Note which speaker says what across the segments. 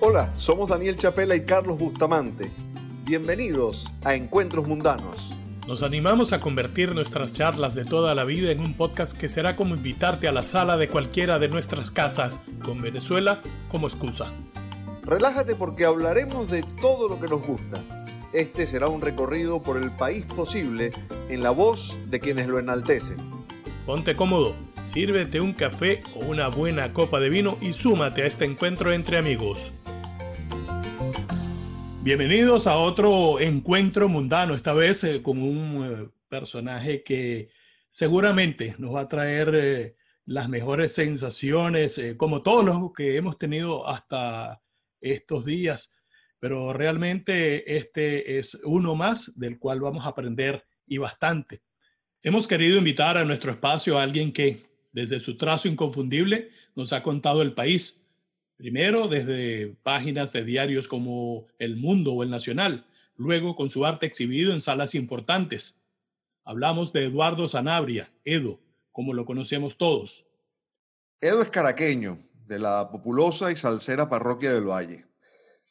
Speaker 1: Hola, somos Daniel Chapela y Carlos Bustamante. Bienvenidos a Encuentros Mundanos.
Speaker 2: Nos animamos a convertir nuestras charlas de toda la vida en un podcast que será como invitarte a la sala de cualquiera de nuestras casas, con Venezuela como excusa.
Speaker 1: Relájate porque hablaremos de todo lo que nos gusta. Este será un recorrido por el país posible en la voz de quienes lo enaltecen.
Speaker 2: Ponte cómodo, sírvete un café o una buena copa de vino y súmate a este encuentro entre amigos. Bienvenidos a otro encuentro mundano, esta vez eh, con un eh, personaje que seguramente nos va a traer eh, las mejores sensaciones, como todos los que hemos tenido hasta estos días, pero realmente este es uno más del cual vamos a aprender y bastante. Hemos querido invitar a nuestro espacio a alguien que, desde su trazo inconfundible, nos ha contado el país, Primero desde páginas de diarios como El Mundo o El Nacional, luego con su arte exhibido en salas importantes. Hablamos de Eduardo Sanabria, Edo, como lo conocemos todos.
Speaker 1: Edo es caraqueño, de la populosa y salsera parroquia del Valle.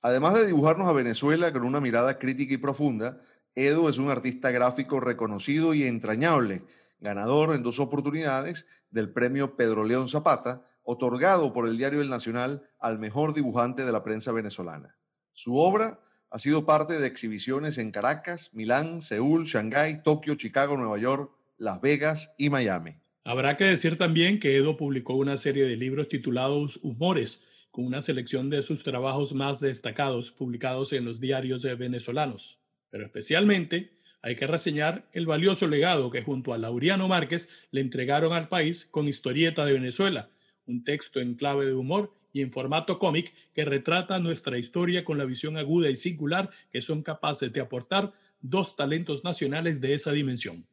Speaker 1: Además de dibujarnos a Venezuela con una mirada crítica y profunda, Edo es un artista gráfico reconocido y entrañable, ganador en dos oportunidades del premio Pedro León Zapata otorgado por el diario El Nacional al mejor dibujante de la prensa venezolana. Su obra ha sido parte de exhibiciones en Caracas, Milán, Seúl, Shanghái, Tokio, Chicago, Nueva York, Las Vegas y Miami.
Speaker 2: Habrá que decir también que Edo publicó una serie de libros titulados Humores, con una selección de sus trabajos más destacados publicados en los diarios venezolanos. Pero especialmente hay que reseñar el valioso legado que junto a Laureano Márquez le entregaron al país con Historieta de Venezuela, un texto en clave de humor y en formato cómic que retrata nuestra historia con la visión aguda y singular que son capaces de aportar dos talentos nacionales de esa dimensión.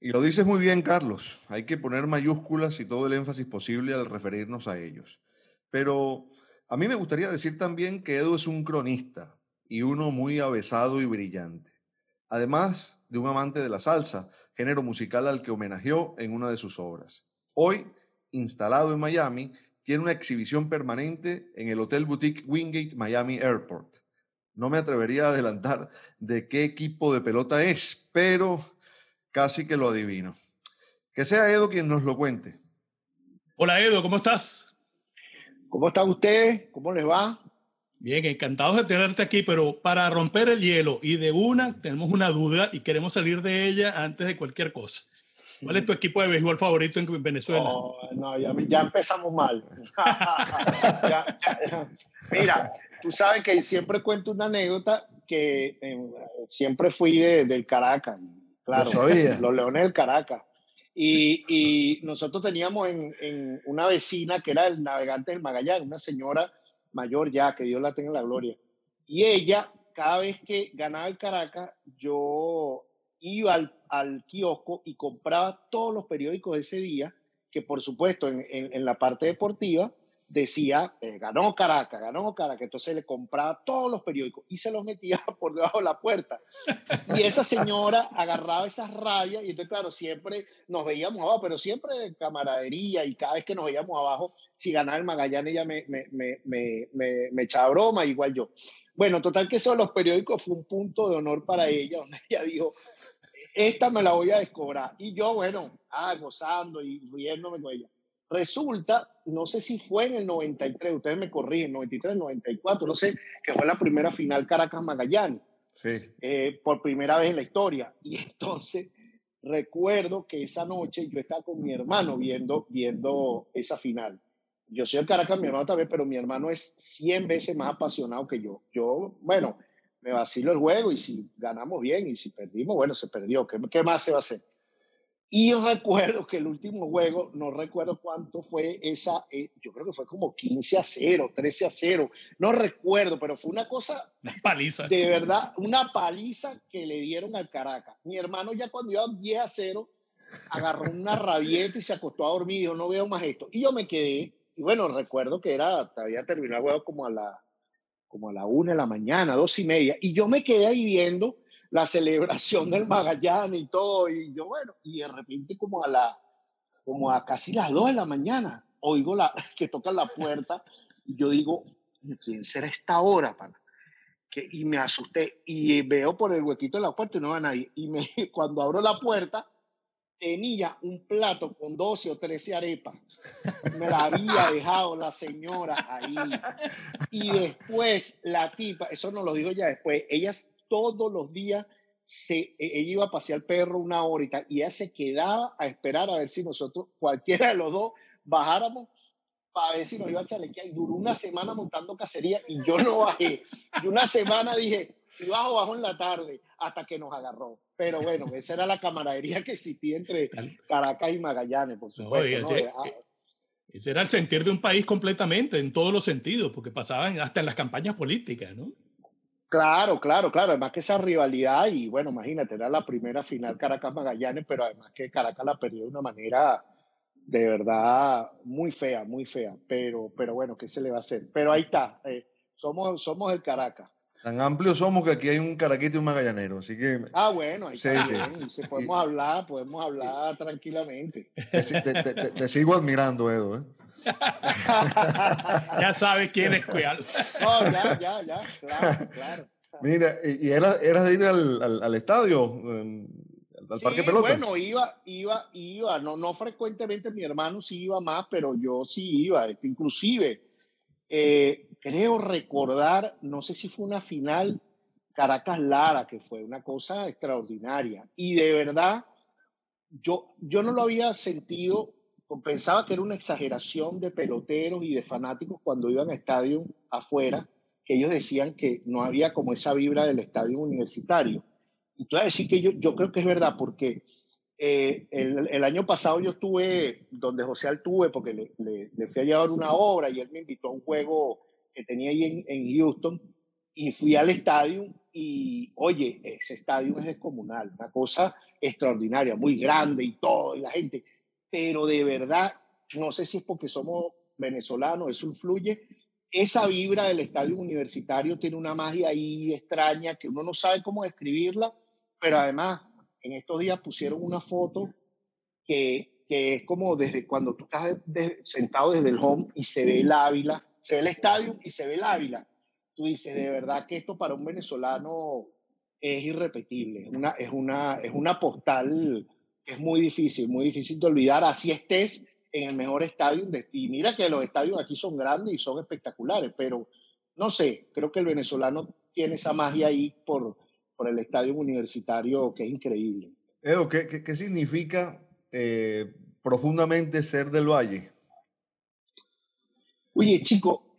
Speaker 1: Y lo dices muy bien, Carlos. Hay que poner mayúsculas y todo el énfasis posible al referirnos a ellos. Pero a mí me gustaría decir también que Edu es un cronista y uno muy avesado y brillante. Además de un amante de la salsa, género musical al que homenajeó en una de sus obras. Hoy instalado en Miami, tiene una exhibición permanente en el Hotel Boutique Wingate Miami Airport. No me atrevería a adelantar de qué equipo de pelota es, pero casi que lo adivino. Que sea Edo quien nos lo cuente.
Speaker 2: Hola Edo, ¿cómo estás?
Speaker 3: ¿Cómo están ustedes? ¿Cómo les va?
Speaker 2: Bien, encantados de tenerte aquí, pero para romper el hielo y de una tenemos una duda y queremos salir de ella antes de cualquier cosa. ¿Cuál es tu equipo de béisbol favorito en Venezuela?
Speaker 3: no, ya, empezamos mal. Mira, tú sabes que siempre cuento una anécdota que eh, siempre fui del Caracas. Claro, los Leones del Caracas. Y, nosotros teníamos en, una vecina que era el navegante del Magallanes, una señora mayor ya, que Dios la tenga en la gloria. Y ella, cada vez que ganaba el Caracas, yo iba al, al, kiosco y compraba todos los periódicos de ese día, que por supuesto en, en, la parte deportiva decía, eh, ganó Caracas, ganó Caracas, entonces le compraba todos los periódicos y se los metía por debajo de la puerta. Y esa señora agarraba esas rabias y entonces, claro, siempre nos veíamos abajo, pero siempre de camaradería y cada vez que nos veíamos abajo, si ganaba el Magallanes ella me, me, me, me, me echaba broma, igual yo. Bueno, total que eso de los periódicos fue un punto de honor para ella, donde ella dijo, esta me la voy a descobrar. Y yo, bueno, ah, gozando y riéndome con ella. Resulta, no sé si fue en el 93, ustedes me corrigen, 93, 94, no sé, que fue la primera final Caracas-Magallanes.
Speaker 1: Sí.
Speaker 3: Eh, por primera vez en la historia. Y entonces recuerdo que esa noche yo estaba con mi hermano viendo, viendo esa final. Yo soy el Caracas, mi hermano también, pero mi hermano es 100 veces más apasionado que yo. Yo, bueno, me vacilo el juego y si ganamos bien y si perdimos, bueno, se perdió. ¿Qué, qué más se va a hacer? Y recuerdo que el último juego, no recuerdo cuánto fue esa, eh, yo creo que fue como 15 a 0, 13 a 0, no recuerdo, pero fue una cosa...
Speaker 2: Una paliza.
Speaker 3: De verdad, una paliza que le dieron al Caracas. Mi hermano ya cuando iba 10 a 0, agarró una rabieta y se acostó a dormir dijo, no veo más esto. Y yo me quedé, y bueno, recuerdo que era, había terminado el juego como a la como a la una de la mañana, dos y media, y yo me quedé ahí viendo la celebración del Magallanes y todo, y yo, bueno, y de repente como a la, como a casi las dos de la mañana, oigo la, que tocan la puerta, y yo digo, ¿quién será esta hora, pana? Que, y me asusté y veo por el huequito de la puerta y no va nadie. Y me, cuando abro la puerta, tenía un plato con 12 o 13 arepas. Me la había dejado la señora ahí. Y después la tipa, eso nos lo digo ya después, ellas todos los días, se, e, ella iba a pasear perro una horita y ella se quedaba a esperar a ver si nosotros, cualquiera de los dos, bajáramos para ver si nos iba a chalequear. Y duró una semana montando cacería y yo no bajé. Y una semana dije, si bajo, bajo en la tarde, hasta que nos agarró. Pero bueno, esa era la camaradería que existía entre Caracas y Magallanes, por supuesto.
Speaker 2: ese, era el sentir de un país completamente, en todos los sentidos, porque pasaban hasta en las campañas políticas, ¿no?
Speaker 3: Claro, claro, claro. Además que esa rivalidad, y bueno, imagínate, era la primera final Caracas-Magallanes, pero además que Caracas la perdió de una manera de verdad muy fea, muy fea. Pero, pero bueno, ¿qué se le va a hacer? Pero ahí está, eh, somos, somos el Caracas.
Speaker 1: Tan amplios somos que aquí hay un caraquito y un magallanero, así que...
Speaker 3: Ah, bueno, ahí está sí. podemos hablar, podemos hablar tranquilamente.
Speaker 1: Te, sigo admirando, Edo, ¿eh?
Speaker 2: ya sabes quién es cuál.
Speaker 3: No, ya, ya, ya, claro, claro.
Speaker 1: Mira, ¿y eras, de ir al, al, estadio, al parque pelota?
Speaker 3: bueno, iba, iba, iba, no, no frecuentemente, mi hermano sí iba más, pero yo sí iba, inclusive, eh, creo recordar, no sé si fue una final Caracas-Lara, que fue una cosa extraordinaria, y de verdad, yo, yo no lo había sentido pensaba que era una exageración de peloteros y de fanáticos cuando iban a estadio afuera, que ellos decían que no había como esa vibra del estadio universitario. Y tú vas a decir que yo, yo creo que es verdad, porque eh, el, año pasado yo estuve donde José Altuve, porque le, le, fui a llevar una obra y él me invitó a un juego que tenía ahí en, en Houston, y fui al estadio y, oye, ese estadio es descomunal, una cosa extraordinaria, muy grande y todo, y la gente pero de verdad, no sé si es porque somos venezolanos, eso influye. Esa vibra del estadio universitario tiene una magia ahí extraña que uno no sabe cómo describirla, pero además en estos días pusieron una foto que, que es como desde cuando tú estás sentado desde el home y se ve el Ávila, se ve el estadio y se ve el Ávila. Tú dices, de verdad que esto para un venezolano es irrepetible, una, es, una, es una postal es muy difícil, muy difícil de olvidar, así estés en el mejor estadio. y mira que los estadios aquí son grandes y son espectaculares, pero no sé, creo que el venezolano tiene esa magia ahí por, por el estadio universitario que es increíble.
Speaker 1: Edo, ¿qué, qué, significa eh, profundamente ser del Valle?
Speaker 3: Oye, chico,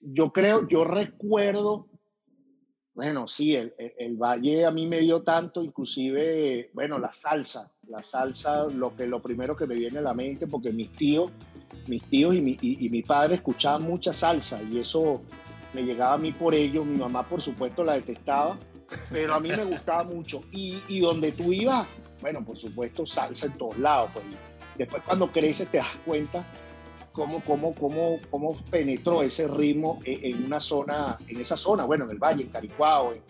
Speaker 3: yo creo, yo recuerdo bueno, sí, el, Valle a mí me dio tanto, inclusive, bueno, la salsa, la salsa, lo, que, lo primero que me viene a la mente, porque mis tíos, mis tíos y mi, y, mi padre escuchaban mucha salsa y eso me llegaba a mí por ello, mi mamá por supuesto la detestaba, pero a mí me gustaba mucho. Y, y donde tú ibas, bueno, por supuesto, salsa en todos lados. Pues. Después cuando creces te das cuenta cómo, cómo, cómo, cómo penetró ese ritmo en, una zona, en esa zona, bueno, en el Valle, en Caricuao, en,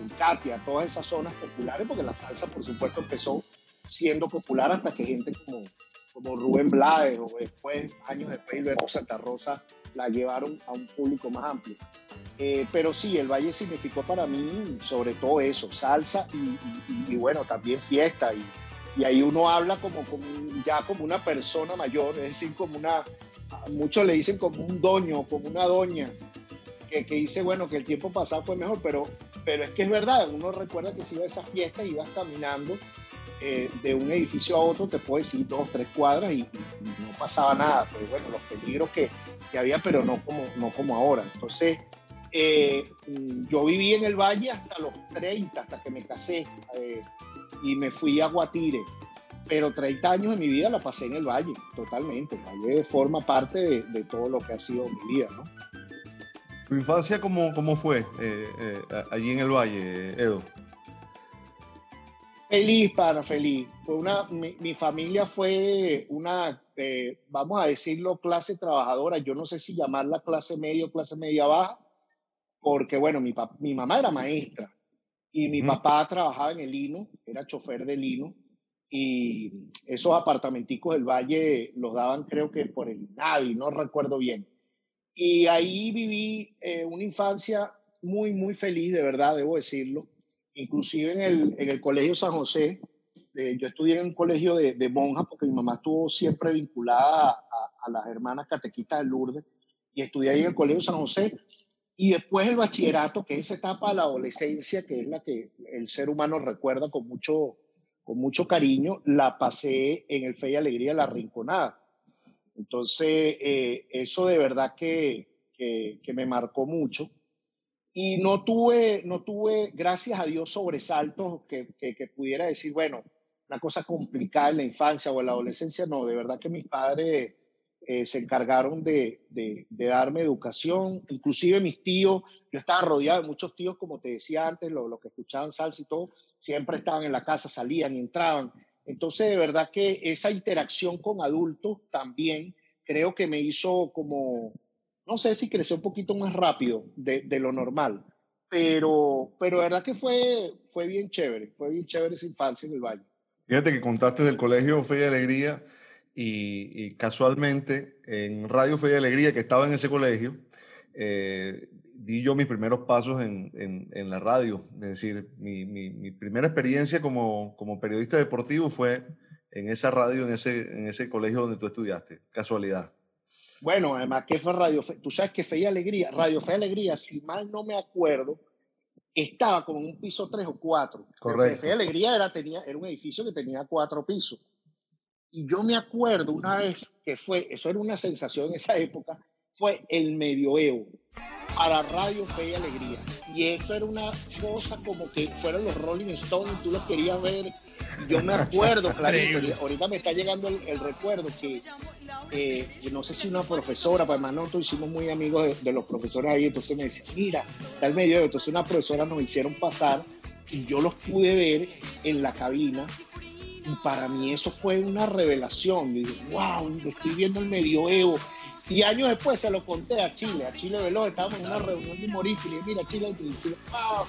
Speaker 3: en Katia, todas esas zonas populares, porque la salsa, por supuesto, empezó siendo popular hasta que gente como, como Rubén Blades o después, años después, y luego Santa Rosa la llevaron a un público más amplio. Eh, pero sí, el Valle significó para mí sobre todo eso, salsa y, y bueno, también fiesta y, y ahí uno habla como, como, ya como una persona mayor, es decir, como una, muchos le dicen como un doño, como una doña, que, dice, bueno, que el tiempo pasado fue mejor, pero, pero es que es verdad, uno recuerda que si iba a esas fiestas, ibas caminando eh, de un edificio a otro, te puedes ir dos, tres cuadras y, no pasaba nada, pues bueno, los peligros que, que, había, pero no como, no como ahora. Entonces, eh, yo viví en el valle hasta los 30, hasta que me casé. Eh, y me fui a Guatire. Pero 30 años de mi vida la pasé en el Valle, totalmente. El Valle forma parte de, de todo lo que ha sido mi vida, ¿no?
Speaker 1: ¿Tu infancia cómo, cómo fue eh, eh, allí en el Valle, Edo?
Speaker 3: Feliz, para feliz. Fue una, mi, familia fue una, eh, vamos a decirlo, clase trabajadora. Yo no sé si llamarla clase media o clase media baja, porque bueno, mi, mi mamá era maestra y mi papá trabajaba en el Lino, era chofer del Lino, y esos apartamenticos del Valle los daban creo que por el Navi, no recuerdo bien. Y ahí viví eh, una infancia muy, muy feliz, de verdad, debo decirlo. Inclusive en el, en el Colegio San José, eh, yo estudié en un colegio de, de monjas porque mi mamá estuvo siempre vinculada a, a, las hermanas catequistas de Lourdes y estudié ahí en el Colegio San José. Y después el bachillerato, que es esa etapa de la adolescencia, que es la que el ser humano recuerda con mucho, con mucho cariño, la pasé en el Fe y Alegría La Rinconada. Entonces, eh, eso de verdad que, que, que, me marcó mucho. Y no tuve, no tuve, gracias a Dios, sobresaltos que, que, pudiera decir, bueno, una cosa complicada en la infancia o en la adolescencia. No, de verdad que mis padres eh, se encargaron de, de, de, darme educación, inclusive mis tíos, yo estaba rodeado de muchos tíos, como te decía antes, los lo que escuchaban salsa y todo, siempre estaban en la casa, salían y entraban. Entonces, de verdad que esa interacción con adultos también creo que me hizo como, no sé si creció un poquito más rápido de, de lo normal, pero, pero de verdad que fue, fue bien chévere, fue bien chévere esa infancia en el Valle.
Speaker 1: Fíjate que contaste del colegio Fe y Alegría y, casualmente en Radio Fe y Alegría, que estaba en ese colegio, eh, di yo mis primeros pasos en, en, en la radio. Es decir, mi, mi, mi, primera experiencia como, como periodista deportivo fue en esa radio, en ese, en ese colegio donde tú estudiaste. Casualidad.
Speaker 3: Bueno, además, ¿qué fue Radio Fe? Tú sabes que Fe y Alegría, Radio Fe y Alegría, si mal no me acuerdo, estaba como en un piso tres o cuatro.
Speaker 1: Correcto.
Speaker 3: Fe Alegría era, tenía, era un edificio que tenía cuatro pisos. Y yo me acuerdo una vez que fue, eso era una sensación en esa época, fue el medioevo para Radio Fe y Alegría. Y eso era una cosa como que fueron los Rolling Stones, tú los querías ver. Yo me acuerdo, claro, ahorita me está llegando el, el recuerdo que, eh, no sé si una profesora, pues además nosotros hicimos muy amigos de, de, los profesores ahí, entonces me decía, mira, está el medioevo. Entonces una profesora nos hicieron pasar y yo los pude ver en la cabina. Y para mí eso fue una revelación. Y dije, wow, estoy viendo el medioevo y años después se lo conté a Chile, a Chile Veloz, estábamos en una reunión de humorística y mira, Chile, Chile wow.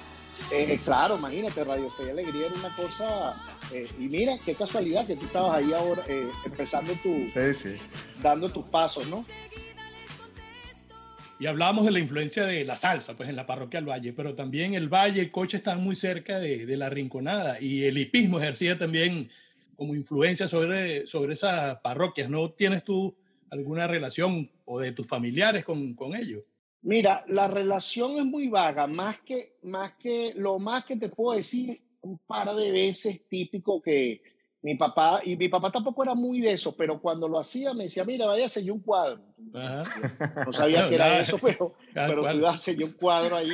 Speaker 3: eh, claro, imagínate, Radio Fe y Alegría era una cosa, eh, y mira, qué casualidad que tú estabas ahí ahora eh, empezando tu,
Speaker 1: sí, sí.
Speaker 3: dando tus pasos, ¿no?
Speaker 2: Y hablábamos de la influencia de la salsa, pues en la parroquia del Valle, pero también el Valle, el coche están muy cerca de, de la Rinconada y el hipismo ejercía también como influencia sobre, sobre esas parroquias. ¿No tienes tú alguna relación o de tus familiares con, con ellos?
Speaker 3: Mira, la relación es muy vaga, más que, más que lo más que te puedo decir un par de veces típico que mi papá, y mi papá tampoco era muy de eso, pero cuando lo hacía me decía, mira, vaya a hacer un cuadro. Ajá. No sabía que era eso, pero, pero un cuadro ahí,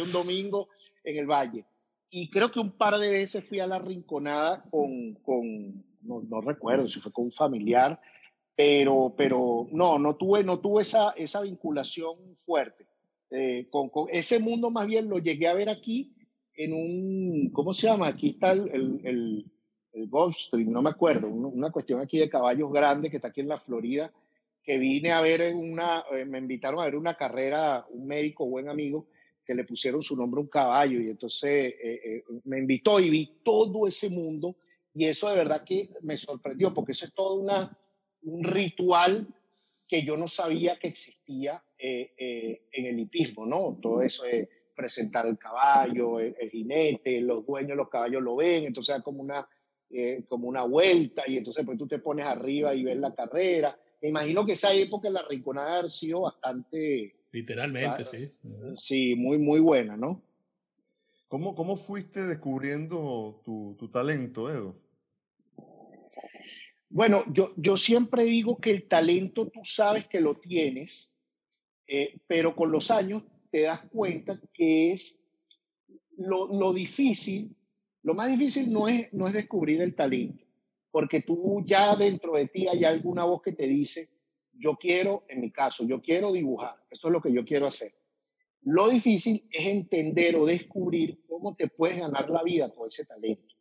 Speaker 3: un domingo en el valle. Y creo que un par de veces fui a la rinconada con, con no, no recuerdo si fue con un familiar, pero, pero no, no tuve, no tuve esa, esa vinculación fuerte. Eh, con, con, ese mundo más bien lo llegué a ver aquí en un, ¿cómo se llama? Aquí está el, el, el, el no me acuerdo, una cuestión aquí de caballos grandes que está aquí en la Florida, que vine a ver una, eh, me invitaron a ver una carrera, un médico, buen amigo, que le pusieron su nombre a un caballo y entonces eh, eh, me invitó y vi todo ese mundo y eso de verdad que me sorprendió porque eso es toda una un ritual que yo no sabía que existía eh, eh, en el hipismo, ¿no? Todo eso es presentar el caballo, el, el, jinete, los dueños de los caballos lo ven, entonces es como una, eh, como una vuelta y entonces pues tú te pones arriba y ves la carrera. Me imagino que esa época la Rinconada ha sido bastante...
Speaker 2: Literalmente, sí.
Speaker 3: Sí, muy, muy buena, ¿no?
Speaker 1: ¿Cómo, cómo fuiste descubriendo tu, tu talento, Edo?
Speaker 3: Bueno, yo, yo siempre digo que el talento tú sabes que lo tienes, eh, pero con los años te das cuenta que es lo, lo, difícil, lo más difícil no es, no es descubrir el talento, porque tú ya dentro de ti hay alguna voz que te dice, yo quiero, en mi caso, yo quiero dibujar, esto es lo que yo quiero hacer. Lo difícil es entender o descubrir cómo te puedes ganar la vida con ese talento,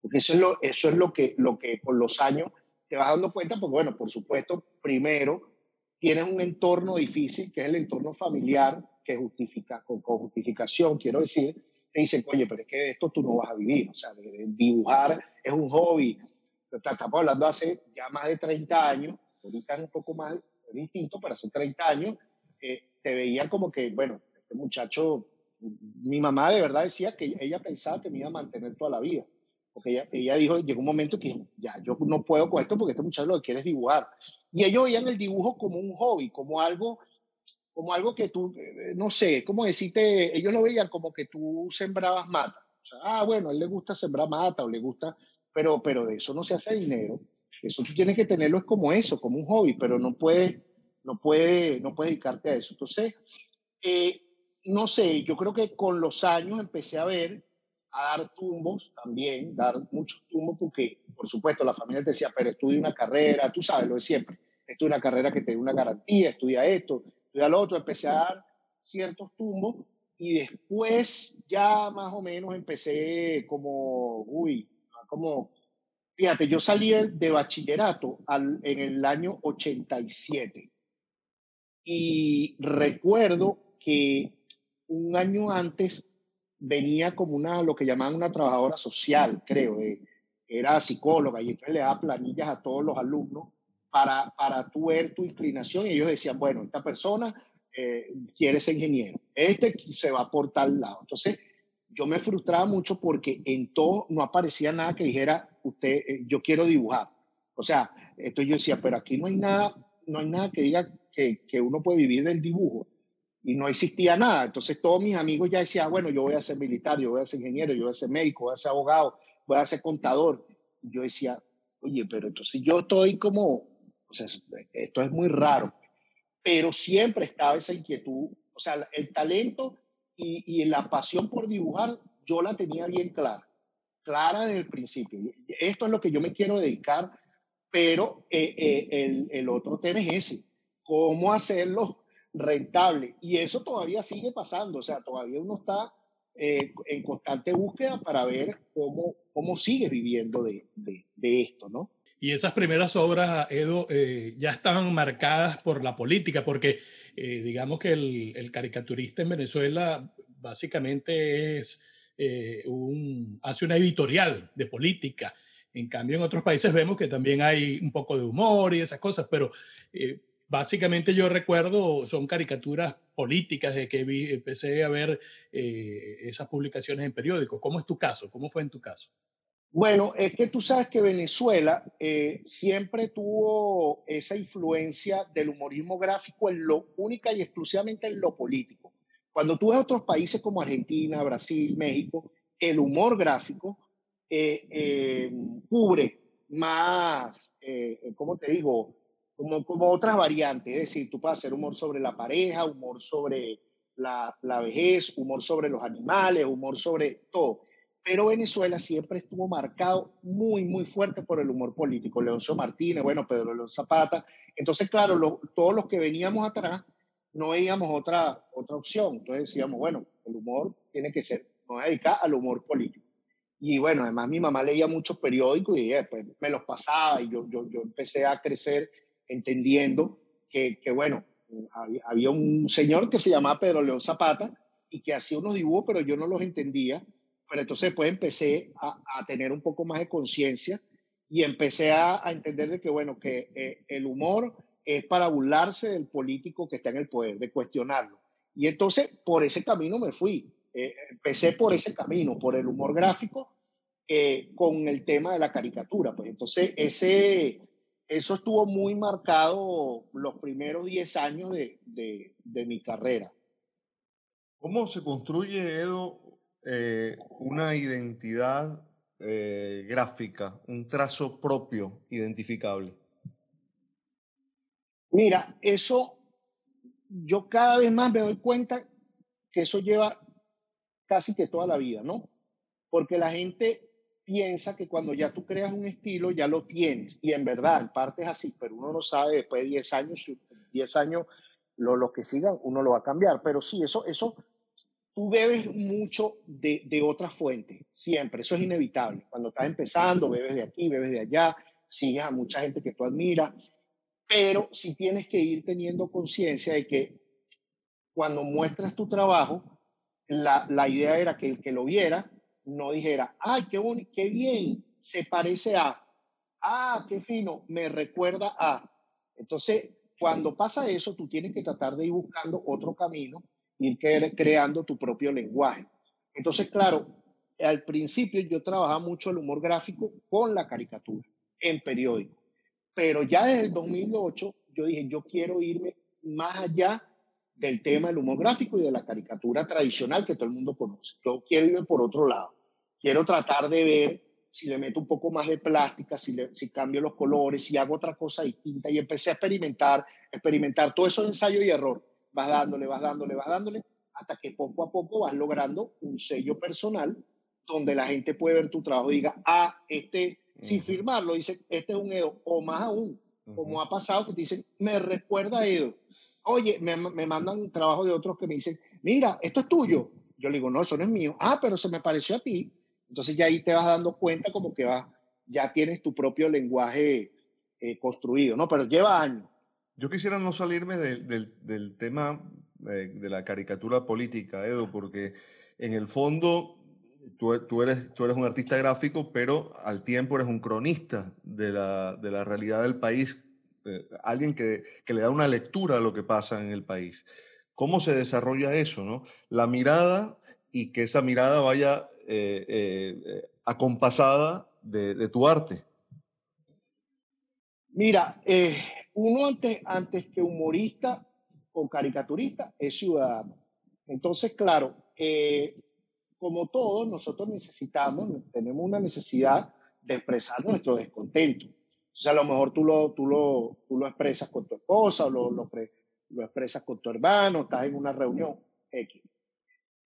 Speaker 3: porque eso es lo, eso es lo, que, lo que con los años te vas dando cuenta, porque bueno, por supuesto, primero tienes un entorno difícil, que es el entorno familiar, que justifica, con, justificación, quiero decir, te dicen, oye, pero es que de esto tú no vas a vivir, o sea, dibujar es un hobby, estamos hablando hace ya más de 30 años, ahorita es un poco más distinto, pero hace 30 años, eh, te veían como que, bueno, este muchacho, mi mamá de verdad decía que ella pensaba que me iba a mantener toda la vida. Porque ella, ella dijo, llegó un momento que ya, yo no puedo con esto porque este muchacho lo que quiere es dibujar. Y ellos veían el dibujo como un hobby, como algo, como algo que tú, eh, no sé, ¿cómo decirte? Ellos lo veían como que tú sembrabas mata. O sea, ah, bueno, a él le gusta sembrar mata o le gusta, pero, pero de eso no se hace dinero. Eso tú tienes que tenerlo es como eso, como un hobby, pero no puedes, no puede, no puede dedicarte a eso. Entonces, eh, no sé, yo creo que con los años empecé a ver, a dar tumbos también, dar muchos tumbos, porque, por supuesto, la familia te decía, pero estudia una carrera, tú sabes lo de siempre, estudia una carrera que te dé una garantía, estudia esto, estudia lo otro, empecé a dar ciertos tumbos y después ya más o menos empecé como, uy, como Fíjate, yo salí de bachillerato en el año 87 y recuerdo que un año antes venía como una, lo que llamaban una trabajadora social, creo, era psicóloga y entonces le daba planillas a todos los alumnos para, para tu ver tu inclinación y ellos decían, bueno, esta persona eh, quiere ser ingeniero, este se va por tal lado. Entonces, yo me frustraba mucho porque en todo no aparecía nada que dijera, usted, eh, yo quiero dibujar. O sea, entonces yo decía, pero aquí no hay nada, no hay nada que diga que, que uno puede vivir del dibujo. Y no existía nada. Entonces todos mis amigos ya decían, bueno, yo voy a ser militar, yo voy a ser ingeniero, yo voy a ser médico, voy a ser abogado, voy a ser contador. Y yo decía, oye, pero entonces yo estoy como, o sea, esto es muy raro. Pero siempre estaba esa inquietud, o sea, el talento y, la pasión por dibujar yo la tenía bien clara, clara desde el principio. Esto es lo que yo me quiero dedicar, pero eh, eh, el, el, otro tema es ese, cómo hacerlo rentable. Y eso todavía sigue pasando, o sea, todavía uno está eh, en constante búsqueda para ver cómo, cómo sigue viviendo de, de, esto, ¿no?
Speaker 2: Y esas primeras obras, Edo, ya estaban marcadas por la política, porque eh, digamos que el, caricaturista en Venezuela básicamente es eh, un, hace una editorial de política. En cambio, en otros países vemos que también hay un poco de humor y esas cosas, pero eh, básicamente yo recuerdo, son caricaturas políticas de que empecé a ver esas publicaciones en periódicos. ¿Cómo es tu caso? ¿Cómo fue en tu caso?
Speaker 3: Bueno, es que tú sabes que Venezuela eh, siempre tuvo esa influencia del humorismo gráfico en lo única y exclusivamente en lo político. Cuando tú ves otros países como Argentina, Brasil, México, el humor gráfico eh, eh, cubre más, ¿cómo te digo? Como, como otras variantes. Es decir, tú puedes hacer humor sobre la pareja, humor sobre la, la vejez, humor sobre los animales, humor sobre todo pero Venezuela siempre estuvo marcado muy, muy fuerte por el humor político. Leoncio Martínez, bueno, Pedro León Zapata. Entonces, claro, todos los que veníamos atrás no veíamos otra, otra opción. Entonces decíamos, bueno, el humor tiene que ser, nos voy a dedicar al humor político. Y bueno, además mi mamá leía muchos periódicos y después me los pasaba y yo, yo, yo empecé a crecer entendiendo que, que bueno, había, un señor que se llamaba Pedro León Zapata y que hacía unos dibujos, pero yo no los entendía pero entonces después empecé a, a tener un poco más de conciencia y empecé a, a, entender de que, bueno, que eh, el humor es para burlarse del político que está en el poder, de cuestionarlo. Y entonces por ese camino me fui. Eh, empecé por ese camino, por el humor gráfico, eh, con el tema de la caricatura. Pues entonces ese, eso estuvo muy marcado los primeros 10 años de, de, de mi carrera.
Speaker 1: ¿Cómo se construye, Edo, eh, una identidad eh, gráfica, un trazo propio identificable?
Speaker 3: Mira, eso yo cada vez más me doy cuenta que eso lleva casi que toda la vida, ¿no? Porque la gente piensa que cuando ya tú creas un estilo ya lo tienes. Y en verdad en parte es así, pero uno no sabe después de 10 años, 10 años lo, lo que sigan, uno lo va a cambiar, pero sí, eso, eso tú bebes mucho de, de otras fuentes, siempre, eso es inevitable. Cuando estás empezando, bebes de aquí, bebes de allá, sigues a mucha gente que tú admiras, pero si tienes que ir teniendo conciencia de que cuando muestras tu trabajo, la, la, idea era que el que lo viera no dijera, ay, qué, qué bien, se parece a, ah, qué fino, me recuerda a. Entonces, cuando pasa eso, tú tienes que tratar de ir buscando otro camino, ir creando tu propio lenguaje. Entonces, claro, al principio yo trabajaba mucho el humor gráfico con la caricatura en periódico, pero ya desde el 2008 yo dije, yo quiero irme más allá del tema del humor gráfico y de la caricatura tradicional que todo el mundo conoce. Yo quiero irme por otro lado. Quiero tratar de ver si le meto un poco más de plástica, si, le, si cambio los colores, si hago otra cosa distinta. Y empecé a experimentar, experimentar todo eso de ensayo y error. Vas dándole, vas dándole, vas dándole, hasta que poco a poco vas logrando un sello personal donde la gente puede ver tu trabajo y diga, ah, este, sin firmarlo, dice, este es un Edo, o más aún, como ha pasado que te dicen, me recuerda a Edo. Oye, me, me mandan trabajo de otros que me dicen, mira, esto es tuyo. Yo le digo, no, eso no es mío. Ah, pero se me pareció a ti. Entonces ya ahí te vas dando cuenta como que va, ya tienes tu propio lenguaje eh, construido, ¿no? Pero lleva años.
Speaker 1: Yo quisiera no salirme del, del tema eh, de la caricatura política, Edo, porque en el fondo tú, tú, eres, tú eres un artista gráfico, pero al tiempo eres un cronista de la, de la realidad del país, eh, alguien que, que, le da una lectura a lo que pasa en el país. ¿Cómo se desarrolla eso? No? La mirada y que esa mirada vaya eh, acompasada de, de, tu arte.
Speaker 3: Mira, uno antes, antes que humorista o caricaturista es ciudadano. Entonces, claro, eh, como todos, nosotros necesitamos, tenemos una necesidad de expresar nuestro descontento. Sea, a lo mejor tú lo, tú lo, tú lo expresas con tu esposa o lo, lo, lo expresas con tu hermano, estás en una reunión X.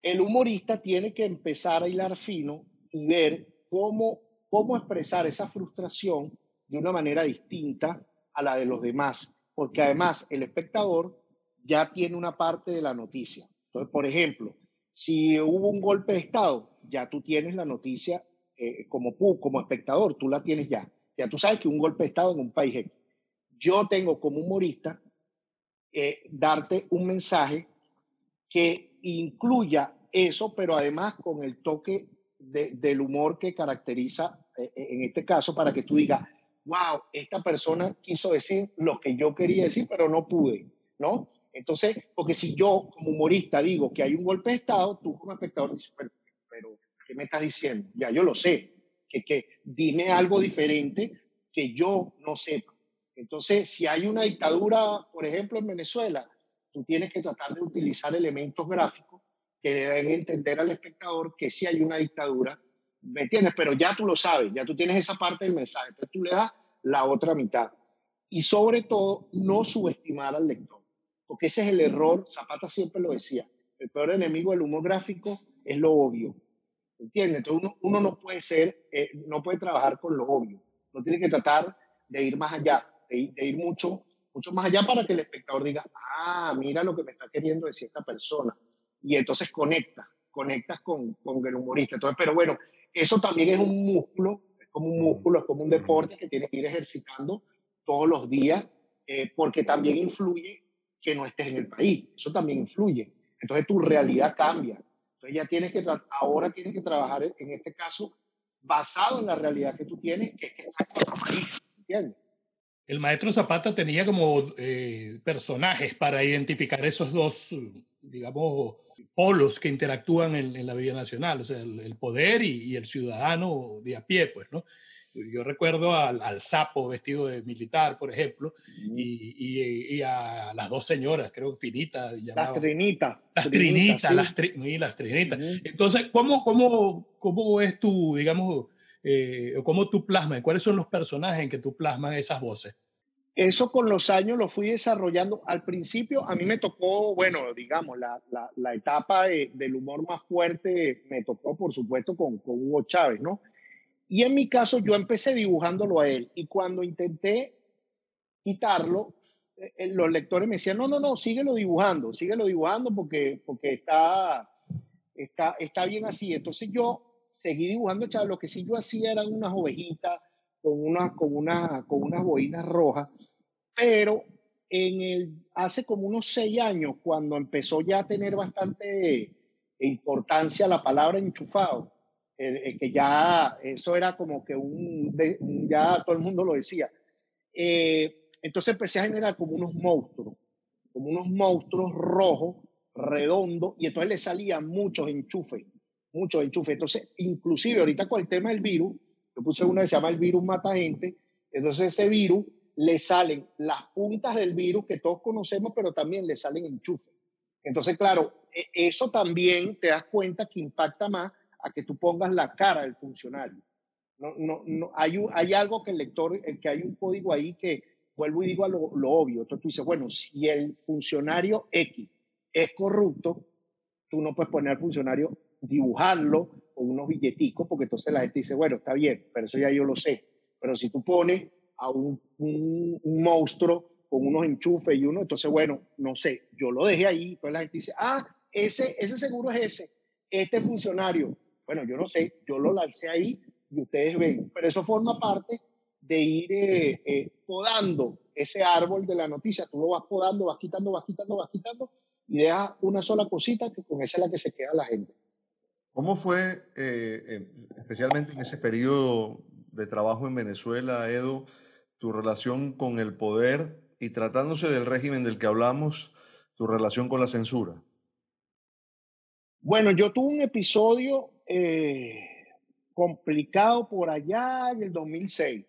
Speaker 3: El humorista tiene que empezar a hilar fino y ver cómo, cómo expresar esa frustración de una manera distinta a la de los demás, porque además el espectador ya tiene una parte de la noticia. Entonces, por ejemplo, si hubo un golpe de Estado, ya tú tienes la noticia eh, como, como espectador, tú la tienes ya. Ya tú sabes que un golpe de Estado en un país Yo tengo como humorista eh, darte un mensaje que incluya eso, pero además con el toque del humor que caracteriza eh, en este caso para que tú digas, wow, esta persona quiso decir lo que yo quería decir, pero no pude, ¿no? Entonces, porque si yo como humorista digo que hay un golpe de Estado, tú como espectador dices, pero, pero ¿qué me estás diciendo? Ya yo lo sé, que, que dime algo diferente que yo no sepa. Entonces, si hay una dictadura, por ejemplo, en Venezuela, tú tienes que tratar de utilizar elementos gráficos que a entender al espectador que sí hay una dictadura, ¿me entiendes? Pero ya tú lo sabes, ya tú tienes esa parte del mensaje, entonces tú le das la otra mitad. Y sobre todo, no subestimar al lector porque ese es el error, Zapata siempre lo decía, el peor enemigo del humor gráfico es lo obvio. ¿Entiendes? Entonces uno, no puede ser, eh, no puede trabajar con lo obvio. No tiene que tratar de ir más allá, de ir, mucho, mucho más allá para que el espectador diga, ah, mira lo que me está queriendo decir esta persona. Y entonces conecta, conectas con, con el humorista. Entonces, pero bueno, eso también es un músculo, es como un músculo, es como un deporte que tienes que ir ejercitando todos los días, eh, porque también influye que no estés en el país. Eso también influye. Entonces tu realidad cambia. Entonces ya tienes que, ahora tienes que trabajar en este caso basado en la realidad que tú tienes, que es que estás país.
Speaker 2: El maestro Zapata tenía como eh, personajes para identificar esos dos, digamos, polos que interactúan en, la vida nacional, o sea, el, poder y, y, el ciudadano de a pie, pues, ¿no? Yo recuerdo al, al, sapo vestido de militar, por ejemplo, y, y, a las dos señoras, creo que Finita.
Speaker 3: Las Trinitas.
Speaker 2: Las Trinitas, las, tri, las Trinitas. Entonces, ¿cómo, cómo, ¿cómo es tu, digamos, eh, cómo tú plasmas, cuáles son los personajes en que tú plasmas esas voces?
Speaker 3: Eso con los años lo fui desarrollando. Al principio a mí me tocó, bueno, digamos, la, la, la etapa de, del humor más fuerte me tocó, por supuesto, con, con Hugo Chávez, ¿no? Y en mi caso, yo empecé dibujándolo a él. Y cuando intenté quitarlo, eh, eh, los lectores me decían, no, no, no, síguelo dibujando, síguelo dibujando porque, porque está, está, está bien así. Entonces yo seguí dibujando, chaval. Lo que sí yo hacía eran unas ovejitas con, una, con, una, con unas boinas rojas. Pero en el, hace como unos seis años, cuando empezó ya a tener bastante importancia la palabra enchufado, eh, que ya eso era como que un, ya todo el mundo lo decía. Eh, entonces empecé a generar como unos monstruos, como unos monstruos rojos, redondos, y entonces le salían muchos enchufes, muchos enchufes. Entonces, inclusive ahorita con el tema del virus, yo puse uno que se llama el virus mata gente, entonces ese virus le salen las puntas del virus que todos conocemos, pero también le salen enchufes. Entonces, claro, e, eso también te das cuenta que impacta más a que tú pongas la cara del funcionario. No, no, no, hay, hay algo que el lector, que hay un código ahí que vuelvo y digo lo, lo, obvio. Entonces tú dices, bueno, si el funcionario X es corrupto, tú no puedes poner al funcionario, dibujarlo con unos billeticos, porque entonces la gente dice, bueno, está bien, pero eso ya yo lo sé. Pero si tú pones a un, un, un monstruo con unos enchufes y uno, entonces, bueno, no sé, yo lo dejé ahí, entonces la gente dice, ah, ese, ese seguro es ese, este funcionario. Bueno, yo no sé, yo lo lancé ahí y ustedes ven, pero eso forma parte de ir eh, eh, podando ese árbol de la noticia. Tú lo vas podando, vas quitando, vas quitando, vas quitando y dejas una sola cosita que con esa es la que se queda la gente.
Speaker 1: ¿Cómo fue, eh, especialmente en ese periodo de trabajo en Venezuela, Edo, tu relación con el poder y tratándose del régimen del que hablamos, tu relación con la censura?
Speaker 3: Bueno, yo tuve un episodio eh, complicado por allá en el 2006,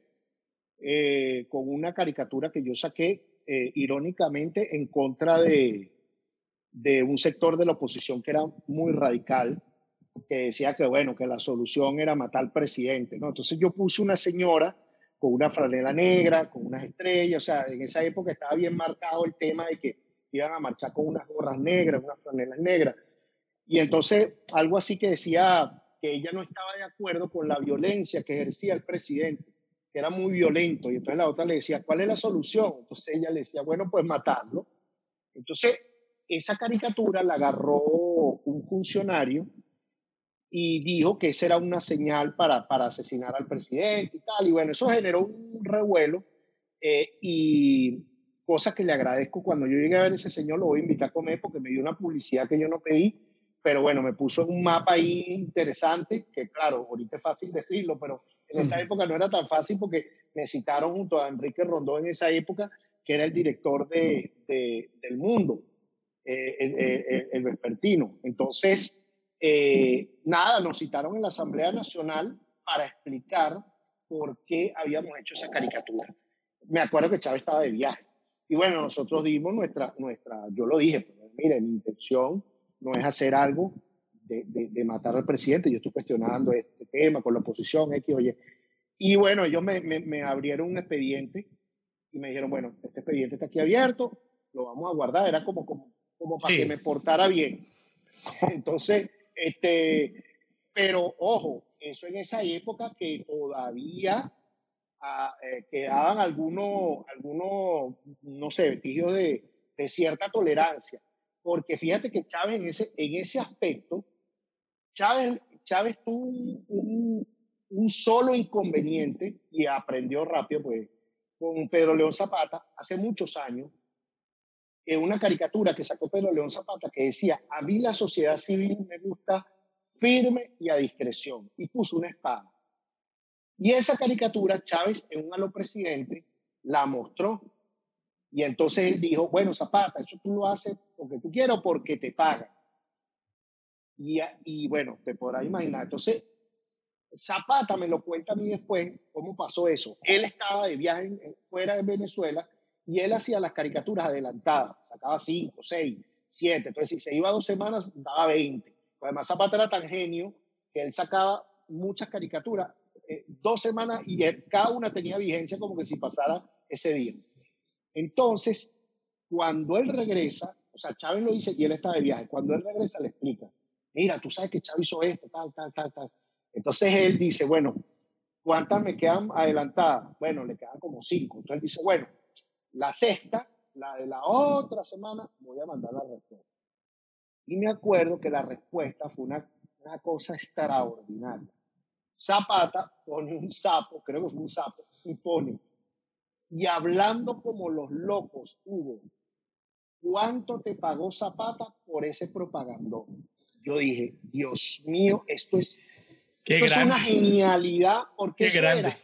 Speaker 3: eh, con una caricatura que yo saqué eh, irónicamente en contra de, de un sector de la oposición que era muy radical, que decía que bueno, que la solución era matar al presidente, ¿no? Entonces yo puse una señora con una franela negra, con unas estrellas, o sea, en esa época estaba bien marcado el tema de que iban a marchar con unas gorras negras, unas franelas negras. Y entonces algo así que decía que ella no estaba de acuerdo con la violencia que ejercía el presidente, que era muy violento. Y entonces la otra le decía, ¿cuál es la solución? Entonces ella le decía, bueno, pues matarlo. Entonces esa caricatura la agarró un funcionario y dijo que esa era una señal para, para asesinar al presidente y tal. Y bueno, eso generó un revuelo eh, y cosa que le agradezco cuando yo llegué a ver a ese señor, lo voy a invitar a comer porque me dio una publicidad que yo no pedí, pero bueno, me puso un mapa ahí interesante, que claro, ahorita es fácil decirlo, pero en esa época no era tan fácil porque me citaron junto a Enrique Rondón en esa época, que era el director de, del Mundo, eh, el, el vespertino. Entonces, eh, nada, nos citaron en la Asamblea Nacional para explicar por qué habíamos hecho esa caricatura. Me acuerdo que Chávez estaba de viaje. Y bueno, nosotros dimos nuestra, nuestra yo lo dije, pues, mire, mi intención no es hacer algo de, de, matar al presidente, yo estoy cuestionando este tema con la oposición, X, oye. Y bueno, ellos me, me, me abrieron un expediente y me dijeron, bueno, este expediente está aquí abierto, lo vamos a guardar, era como, como, como para que me portara bien. Entonces, este, pero ojo, eso en esa época que todavía ah, eh, quedaban algunos, algunos, no sé, vestigios de, de, cierta tolerancia. Porque fíjate que Chávez en ese, en ese aspecto, Chávez, Chávez tuvo un, solo inconveniente y aprendió rápido, pues, con Pedro León Zapata hace muchos años, una caricatura que sacó Pedro León Zapata que decía, a mí la sociedad civil me gusta firme y a discreción, y puso una espada. Y esa caricatura Chávez en un halo presidente la mostró. Y entonces él dijo, bueno, Zapata, eso tú lo haces porque tú quieres o porque te pagan. Y, bueno, te podrás imaginar. Entonces, Zapata me lo cuenta a mí después cómo pasó eso. Él estaba de viaje fuera de Venezuela y él hacía las caricaturas adelantadas, sacaba cinco, seis, siete. Entonces, si se iba dos semanas, daba 20. Además, Zapata era tan genio que él sacaba muchas caricaturas, eh, dos semanas, y cada una tenía vigencia como que si pasara ese día. Entonces, cuando él regresa, o sea, Chávez lo dice y él está de viaje, cuando él regresa le explica, mira, tú sabes que Chávez hizo esto, tal, tal, tal, tal. Entonces él dice, bueno, ¿cuántas me quedan adelantadas? Bueno, le quedan como cinco. Entonces él dice, bueno, la sexta, la de la otra semana, voy a mandar la respuesta. Y me acuerdo que la respuesta fue una, una cosa extraordinaria. Zapata pone un sapo, creo que fue un sapo, y pone, y hablando como los locos, hubo, ¿cuánto te pagó Zapata por ese propagandón? Yo dije, Dios mío, esto es, es una genialidad, porque Qué grande.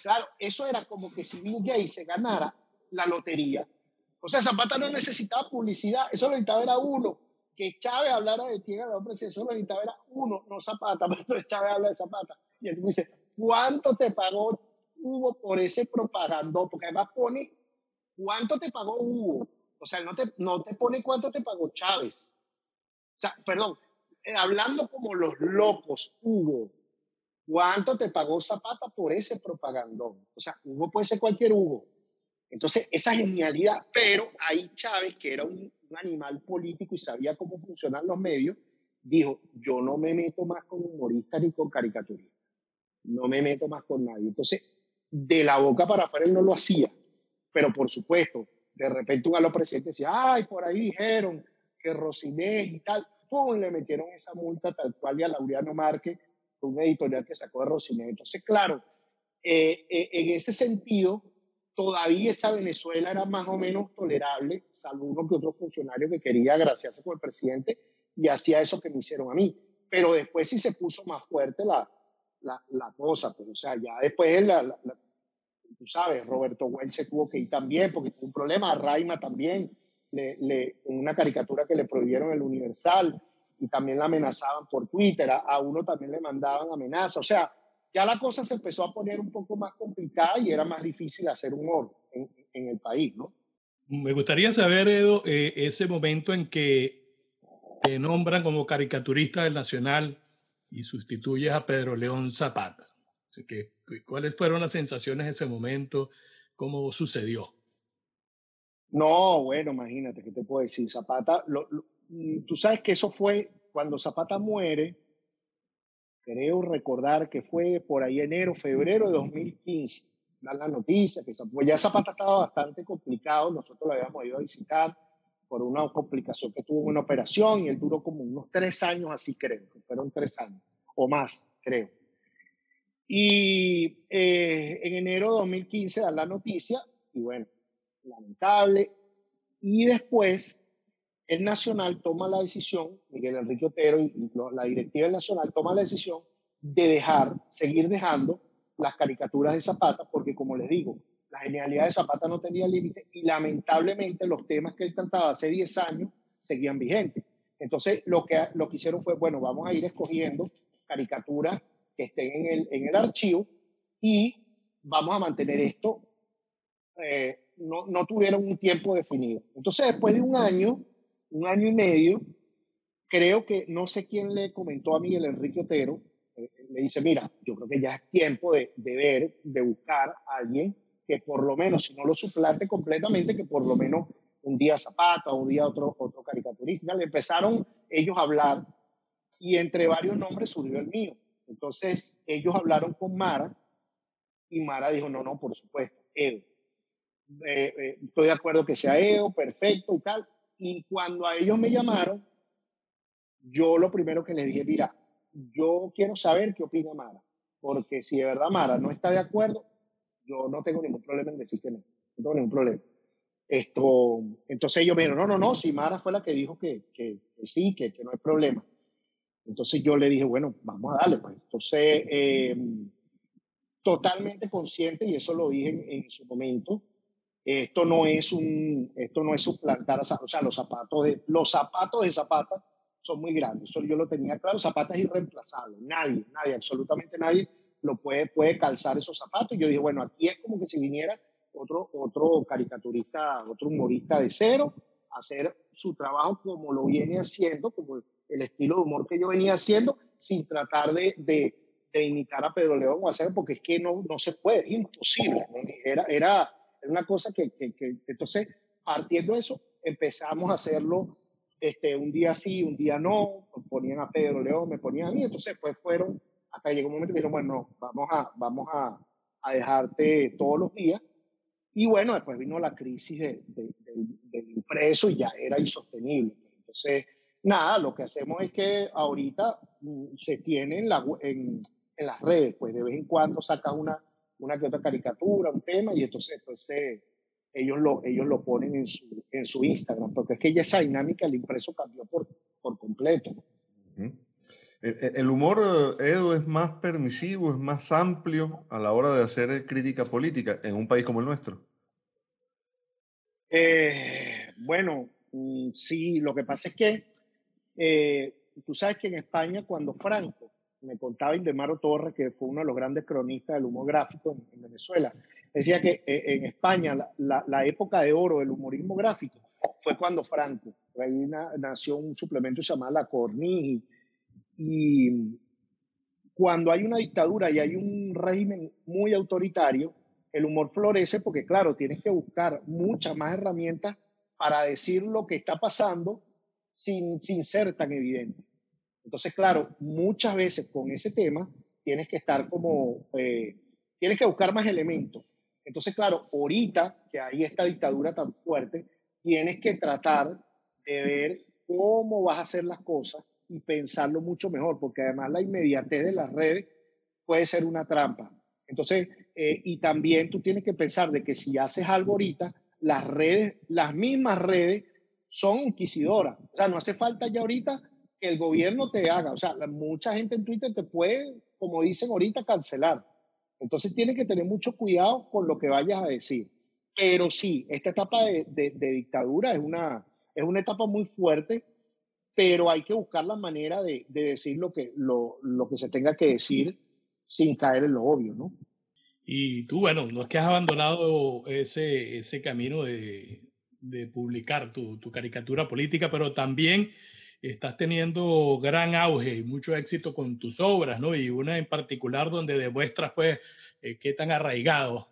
Speaker 3: claro, eso era como que si Bill Gates se ganara la lotería. O sea, Zapata no necesitaba publicidad, eso lo necesitaba era uno. Que Chávez hablara de quién era el presidente, eso lo necesitaba era uno, no Zapata, pero Chávez habla de Zapata. Y él dice, ¿cuánto te pagó Hugo por ese propaganda? Porque además pone, ¿cuánto te pagó Hugo? O sea, no te, no te pone cuánto te pagó Chávez. O sea, perdón, eh, hablando como los locos, Hugo, ¿cuánto te pagó Zapata por ese propagandón? O sea, Hugo puede ser cualquier Hugo. Entonces, esa genialidad, pero ahí Chávez, que era un, animal político y sabía cómo funcionan los medios, dijo, yo no me meto más con humoristas ni con caricaturistas, no me meto más con nadie. Entonces, de la boca para afuera él no lo hacía, pero por supuesto, de repente un los presidentes decía, ay, por ahí dijeron que Rosinés y tal, ¡pum! le metieron esa multa tal cual y a Laureano Márquez, un editorial que sacó de Rosinés. Entonces, claro, eh, eh, en ese sentido, todavía esa Venezuela era más o menos tolerable, salvo uno que otro funcionario que quería agraciarse con el presidente y hacía eso que me hicieron a mí. Pero después sí se puso más fuerte la, la, la cosa, pues, o sea, ya después, la, tú sabes, Roberto Well se tuvo que ir también porque tuvo un problema, Raima también, le, una caricatura que le prohibieron el Universal y también la amenazaban por Twitter, a, a uno también le mandaban amenazas, o sea, ya la cosa se empezó a poner un poco más complicada y era más difícil hacer humor en, en el país, ¿no?
Speaker 2: Me gustaría saber, Edo, eh, ese momento en que te nombran como caricaturista del Nacional y sustituyes a Pedro León Zapata. Así que, ¿cuáles fueron las sensaciones en ese momento? ¿Cómo sucedió?
Speaker 3: No, bueno, imagínate, ¿qué te puedo decir? Zapata, mm, tú sabes que eso fue cuando Zapata muere, creo recordar que fue por ahí enero, febrero de 2015, dan la noticia, que pues ya Zapata estaba bastante complicado, nosotros lo habíamos ido a visitar por una complicación que tuvo una operación y él duró como unos tres años así creo, fueron tres años o más creo. Y eh, en enero de 2015 dan la noticia y bueno, lamentable. Y después el Nacional toma la decisión, Miguel Enrique Otero y, la directiva del Nacional toma la decisión de dejar, seguir dejando las caricaturas de Zapata, porque como les digo, la genialidad de Zapata no tenía límite y lamentablemente los temas que él trataba hace 10 años seguían vigentes. Entonces lo que, lo que hicieron fue, bueno, vamos a ir escogiendo caricaturas que estén en el, en el archivo y vamos a mantener esto. Eh, no, no tuvieron un tiempo definido. Entonces después de un año, un año y medio, creo que no sé quién le comentó a Miguel Enrique Otero, eh, le dice, mira, yo creo que ya es tiempo de, de, ver, de buscar a alguien que por lo menos, si no lo suplante completamente, que por lo menos un día Zapata, un día otro, otro caricaturista. Le empezaron ellos a hablar y entre varios nombres surgió el mío. Entonces ellos hablaron con Mara y Mara dijo, no, no, por supuesto, Edo. Eh, eh, estoy de acuerdo que sea Edo, perfecto y tal. Y cuando a ellos me llamaron, yo lo primero que les dije, mira, yo quiero saber qué opina Mara, porque si de verdad Mara no está de acuerdo, yo no tengo ningún problema en decir que no, no tengo ningún problema. Esto, entonces ellos me dijeron, no, no, no, si Mara fue la que dijo que, que, sí, que, que, no hay problema. Entonces yo le dije, bueno, vamos a darle, pues. Entonces, eh, totalmente consciente, y eso lo dije en, su momento, esto no es un, esto no es suplantar, o sea, los zapatos de, los zapatos de Zapata son muy grandes, eso yo lo tenía claro, Zapata es irreemplazable, nadie, nadie, absolutamente nadie lo puede, puede calzar esos zapatos. Y yo dije, bueno, aquí es como que si viniera otro, otro caricaturista, otro humorista de cero, a hacer su trabajo como lo viene haciendo, como el estilo de humor que yo venía haciendo, sin tratar de, de, de imitar a Pedro León o hacer, porque es que no, no se puede, es imposible. Era, era una cosa que, que, entonces, partiendo de eso, empezamos a hacerlo este, un día sí, un día no, ponían a Pedro León, me ponían a mí, entonces pues fueron, hasta llegó un momento que dijeron, bueno, vamos a, vamos a, dejarte todos los días, y bueno, después vino la crisis de, del impreso y ya era insostenible. Entonces, nada, lo que hacemos es que ahorita mm, se tiene en, la, en, en las redes, pues de vez en cuando sacas una una que otra caricatura, un tema, y entonces pues, ellos, lo, ellos lo ponen en su, en su Instagram, porque es que ya esa dinámica el impreso cambió por, por completo.
Speaker 1: El humor, Edu, es más permisivo, es más amplio a la hora de hacer crítica política en un país como el nuestro.
Speaker 3: Eh, bueno, mm, sí, lo que pasa es que eh, tú sabes que en España cuando Franco, me contaba Indemaro Torres, que fue uno de los grandes cronistas del humor gráfico en, Venezuela, decía que eh, en España la, época de oro del humorismo gráfico fue cuando Franco, ahí nació un suplemento llamado La Cornigi, y cuando hay una dictadura y hay un régimen muy autoritario, el humor florece porque, claro, tienes que buscar muchas más herramientas para decir lo que está pasando sin, ser tan evidente. Entonces, claro, muchas veces con ese tema tienes que estar como, eh, tienes que buscar más elementos. Entonces, claro, ahorita que hay esta dictadura tan fuerte, tienes que tratar de ver cómo vas a hacer las cosas y pensarlo mucho mejor, porque además la inmediatez de las redes puede ser una trampa. Entonces, eh, y también tú tienes que pensar de que si haces algo ahorita, las redes, las mismas redes son inquisidoras. O sea, no hace falta ya ahorita que el gobierno te haga. O sea, mucha gente en Twitter te puede, como dicen ahorita, cancelar. Entonces tienes que tener mucho cuidado con lo que vayas a decir. Pero sí, esta etapa de, de, dictadura es una, es una etapa muy fuerte, pero hay que buscar la manera de, de decir lo que, lo, lo que se tenga que decir sin caer en lo obvio, ¿no?
Speaker 2: Y tú, bueno, no es que has abandonado ese, ese camino de, de publicar tu, tu, caricatura política, pero también estás teniendo gran auge y mucho éxito con tus obras, ¿no? Y una en particular donde demuestras, pues, eh, qué tan arraigado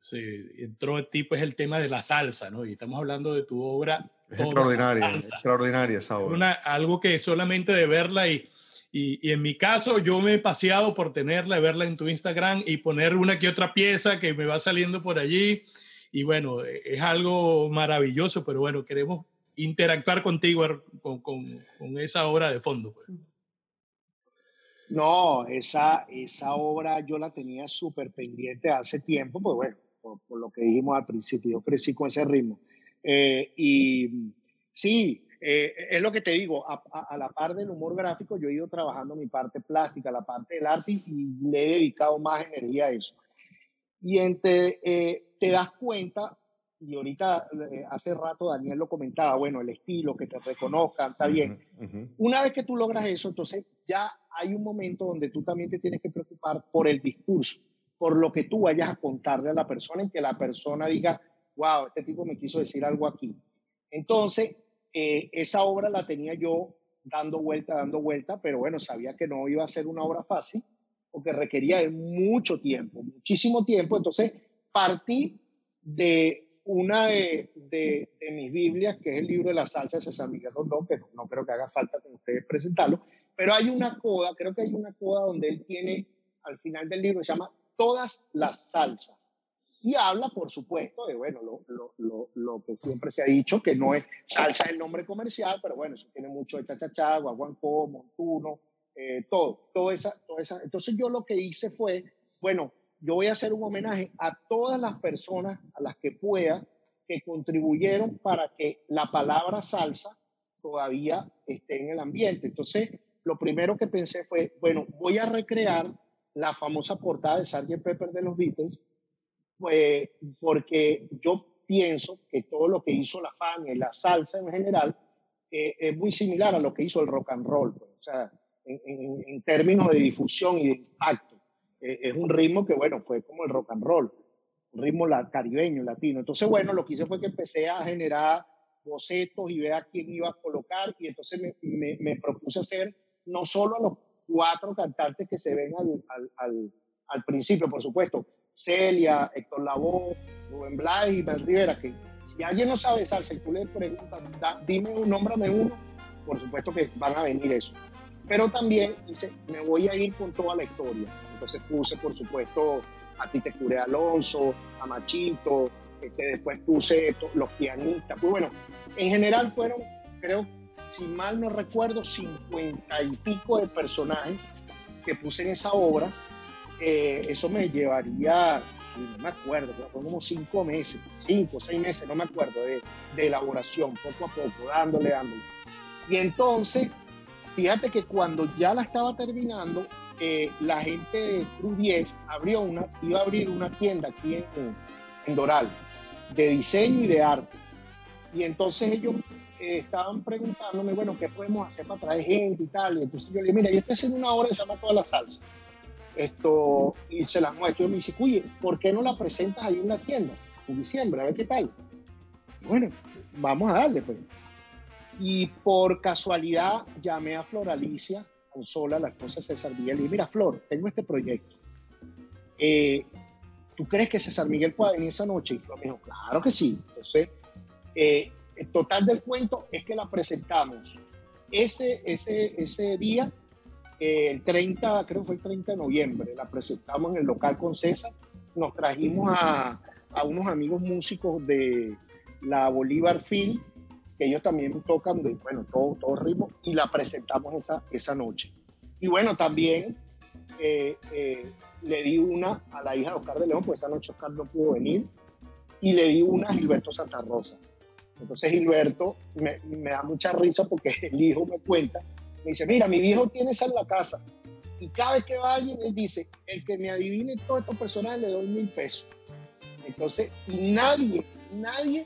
Speaker 2: se entró en ti, pues, el tema de la salsa, ¿no? Y estamos hablando de tu obra.
Speaker 1: Es extraordinaria, extraordinaria esa obra.
Speaker 2: Una, algo que solamente de verla y y, en mi caso, yo me he paseado por tenerla, verla en tu Instagram y poner una que otra pieza que me va saliendo por allí. Y bueno, e, es algo maravilloso, pero bueno, queremos interactuar contigo con, con, esa obra de fondo. Pues.
Speaker 3: No, esa, esa obra yo la tenía súper pendiente hace tiempo, pues bueno, por, lo que dijimos al principio, yo crecí con ese ritmo. Eh, y sí, eh, es lo que te digo, a, la par del humor gráfico, yo he ido trabajando mi parte plástica, la parte del arte y, le he dedicado más energía a eso. Y entre, eh, te das cuenta, y ahorita eh, hace rato Daniel lo comentaba, bueno, el estilo, que te reconozcan, está bien. Una vez que tú logras eso, entonces ya hay un momento donde tú también te tienes que preocupar por el discurso, por lo que tú vayas a contarle a la persona y que la persona diga, wow, este tipo me quiso decir algo aquí. Entonces, eh, esa obra la tenía yo dando vuelta, dando vuelta, pero bueno, sabía que no iba a ser una obra fácil porque requería de mucho tiempo, muchísimo tiempo. Entonces partí de una de, de, mis Biblias, que es el libro de la salsa de San Miguel Rondón, que no, creo que haga falta con ustedes presentarlo, pero hay una coda, creo que hay una coda donde él tiene, al final del libro, se llama Todas las salsas. Y habla, por supuesto, de bueno, lo, lo, lo, lo, que siempre se ha dicho, que no es salsa el nombre comercial, pero bueno, eso tiene mucho de chachachá, guaguancó, montuno, eh, todo, todo esa, toda esa. Entonces yo lo que hice fue, bueno, yo voy a hacer un homenaje a todas las personas a las que pueda que contribuyeron para que la palabra salsa todavía esté en el ambiente. Entonces, lo primero que pensé fue, bueno, voy a recrear la famosa portada de Sgt. Pepper de los Beatles, pues, porque yo pienso que todo lo que hizo la Fania y la salsa en general eh, es muy similar a lo que hizo el rock and roll, pues, o sea, en, en, términos de difusión y de impacto. Eh, es un ritmo que, bueno, fue como el rock and roll, un ritmo la, caribeño, latino. Entonces, bueno, lo que hice fue que empecé a generar bocetos y ver a quién iba a colocar y entonces me, me, propuse hacer no solo a los cuatro cantantes que se ven al, al, al, principio, por supuesto, Celia, Héctor Lavoe, Rubén Blay y Ben Rivera, que si alguien no sabe salsa y tú le preguntas, dime un, nómbrame uno, por supuesto que van a venir eso. Pero también dice, me voy a ir con toda la historia. Entonces puse, por supuesto, a Tite Cure Alonso, a Machito, este, después puse los pianistas. Pues bueno, en general fueron, creo, si mal no recuerdo, cincuenta y pico de personajes que puse en esa obra eh, eso me llevaría, no me acuerdo, pero como cinco meses, cinco, seis meses, no me acuerdo, de, de elaboración, poco a poco, dándole, dándole. Y entonces, fíjate que cuando ya la estaba terminando, eh, la gente de Cruz 10 abrió una, iba a abrir una tienda aquí en, en Doral, de diseño y de arte. Y entonces ellos eh, estaban preguntándome, bueno, ¿qué podemos hacer para traer gente y tal? Y entonces yo le dije, mira, yo estoy haciendo una obra que se llama Toda la Salsa. Esto, y se la muestro y me dice, oye, ¿por qué no la presentas ahí en la tienda en diciembre? A ver qué tal. bueno, vamos a darle, pues. Y por casualidad llamé a Flor Alicia, sola, la esposa de César Miguel, y dije, mira, Flor, tengo este proyecto. Eh, ¿Tú crees que César Miguel pueda venir esa noche? Y Flor me dijo, claro que sí. Entonces, eh, el total del cuento es que la presentamos ese, ese, ese día, eh, el 30, creo que fue el 30 de noviembre, la presentamos en el local con César, nos trajimos a unos amigos músicos de la Bolívar Film, que ellos también tocan, de, bueno, todo, todo ritmo, y la presentamos esa, esa noche. Y bueno, también eh, eh, le di una a la hija de Oscar de León, pues esa noche Oscar no pudo venir, y le di una a Gilberto Santa Rosa. Entonces Gilberto me, da mucha risa porque el hijo me cuenta, me dice, mira, mi viejo tiene esa en la casa. Y cada vez que va alguien, él dice, el que me adivine todos estos personajes le doy mil pesos. Entonces, nadie, nadie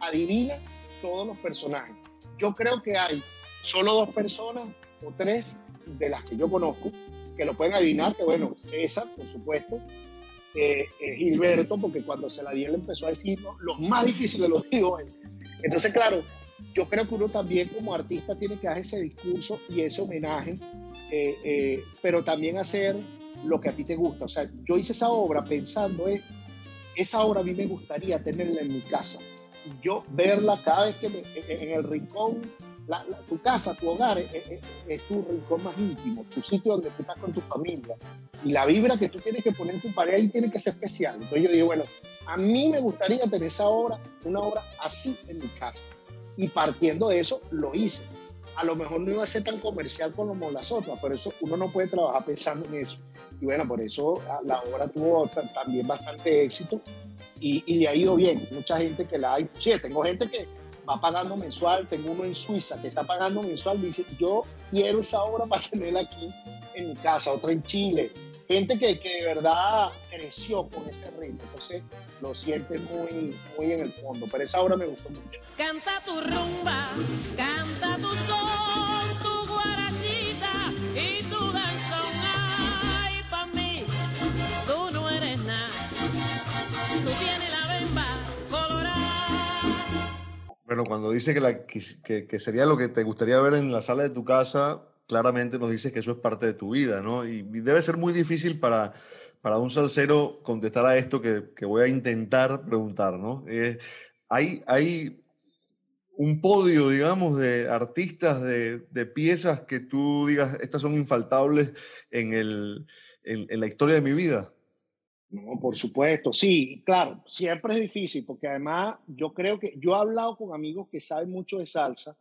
Speaker 3: adivina todos los personajes. Yo creo que hay solo dos personas o tres de las que yo conozco que lo pueden adivinar, que bueno, César, por supuesto, eh, eh, Gilberto, porque cuando se la di él empezó a decir, los más difíciles los digo él. Entonces, claro, yo creo que uno también como artista tiene que hacer ese discurso y ese homenaje, eh, pero también hacer lo que a ti te gusta. O sea, yo hice esa obra pensando en, esa obra a mí me gustaría tenerla en mi casa. Yo verla cada vez que en el rincón, tu casa, tu hogar, es, es, tu rincón más íntimo, tu sitio donde tú estás con tu familia. Y la vibra que tú tienes que poner en tu pared ahí tiene que ser especial. Entonces yo digo, bueno, a mí me gustaría tener esa obra, una obra así en mi casa y partiendo de eso lo hice. A lo mejor no iba a ser tan comercial como las otras, pero eso uno no puede trabajar pensando en eso. Y bueno, por eso la obra tuvo también bastante éxito y, y ha ido bien. Mucha gente que la hay, sí, tengo gente que va pagando mensual, tengo uno en Suiza que está pagando mensual, dice, yo quiero esa obra para tenerla aquí en mi casa, otra en Chile, gente que, que, de verdad creció con ese ritmo, entonces lo siente muy, muy en el fondo, pero esa obra me gustó mucho.
Speaker 4: Canta tu rumba, canta tu sol, tu guarachita y tu danzón, ay, pa' mí, tú no eres nada, tú tienes la bemba colorada.
Speaker 1: Bueno, cuando dice que, la, que, que sería lo que te gustaría ver en la sala de tu casa, claramente nos dices que eso es parte de tu vida, ¿no? Y, debe ser muy difícil para, para un salsero contestar a esto que, que voy a intentar preguntar, ¿no? Eh, hay, hay un podio, digamos, de artistas, de, de, piezas que tú digas, estas son infaltables en, el, en, en la historia de mi vida.
Speaker 3: No, por supuesto, sí, claro, siempre es difícil porque además yo creo que yo he hablado con amigos que saben mucho de salsa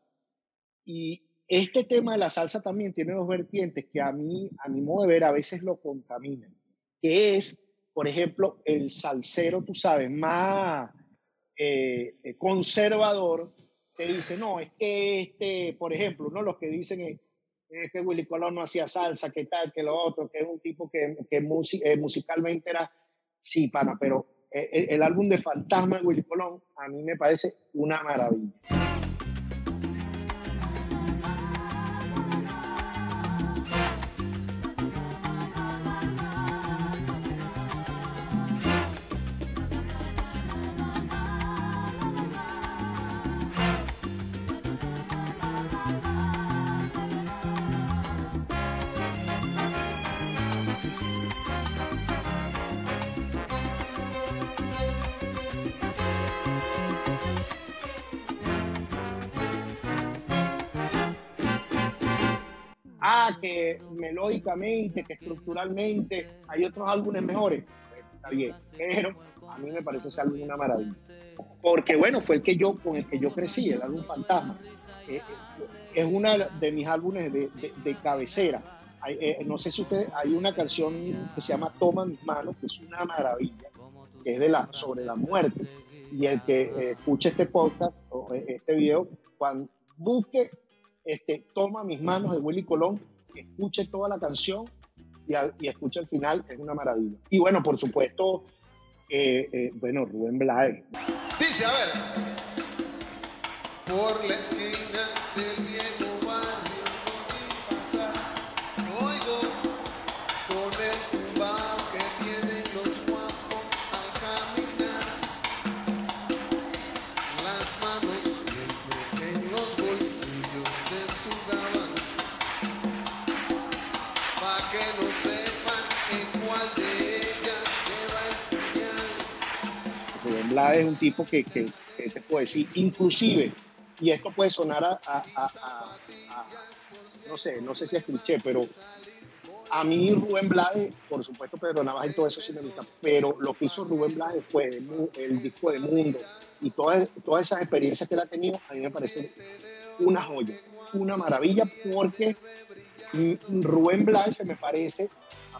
Speaker 3: y, este tema de la salsa también tiene dos vertientes que a mí, a mi modo de ver, a veces lo contaminan, que es, por ejemplo, el salsero, tú sabes, más eh, eh, conservador, te dice, no, es que este, por ejemplo, ¿no? los que dicen es, que Willy Colón no hacía salsa, que tal, que lo otro, que es un tipo que, que eh, musicalmente era, sí, pana, pero el, el álbum de Fantasma de Willy Colón a mí me parece una maravilla. Melódicamente, que estructuralmente hay otros álbumes mejores, pues, está bien, pero a mí me parece ese álbum una maravilla. Porque bueno, fue el que yo, con el que yo crecí, el álbum Fantasma. Eh, eh, es uno de mis álbumes de, de, cabecera. Eh, no sé si ustedes, hay una canción que se llama Toma mis manos, que es una maravilla, que es de la, sobre la muerte. Y el que escuche este podcast o este video, cuando busque este, Toma mis manos de Willy Colón, escuche toda la canción y, y escuche el final, es una maravilla. Y bueno, por supuesto, eh, eh, bueno, Rubén Blades.
Speaker 5: Dice, a ver. por la
Speaker 3: es un tipo que, te puedo decir, inclusive, y esto puede sonar a, a- no sé, no sé si es cliché, pero a mí Rubén Blades, por supuesto Pedro Navaja y todo eso sí me pero lo que hizo Rubén Blades fue el, disco de Mundo y todas, todas esas experiencias que él ha tenido, a mí me parece una joya, una maravilla, porque Rubén Blades se me parece,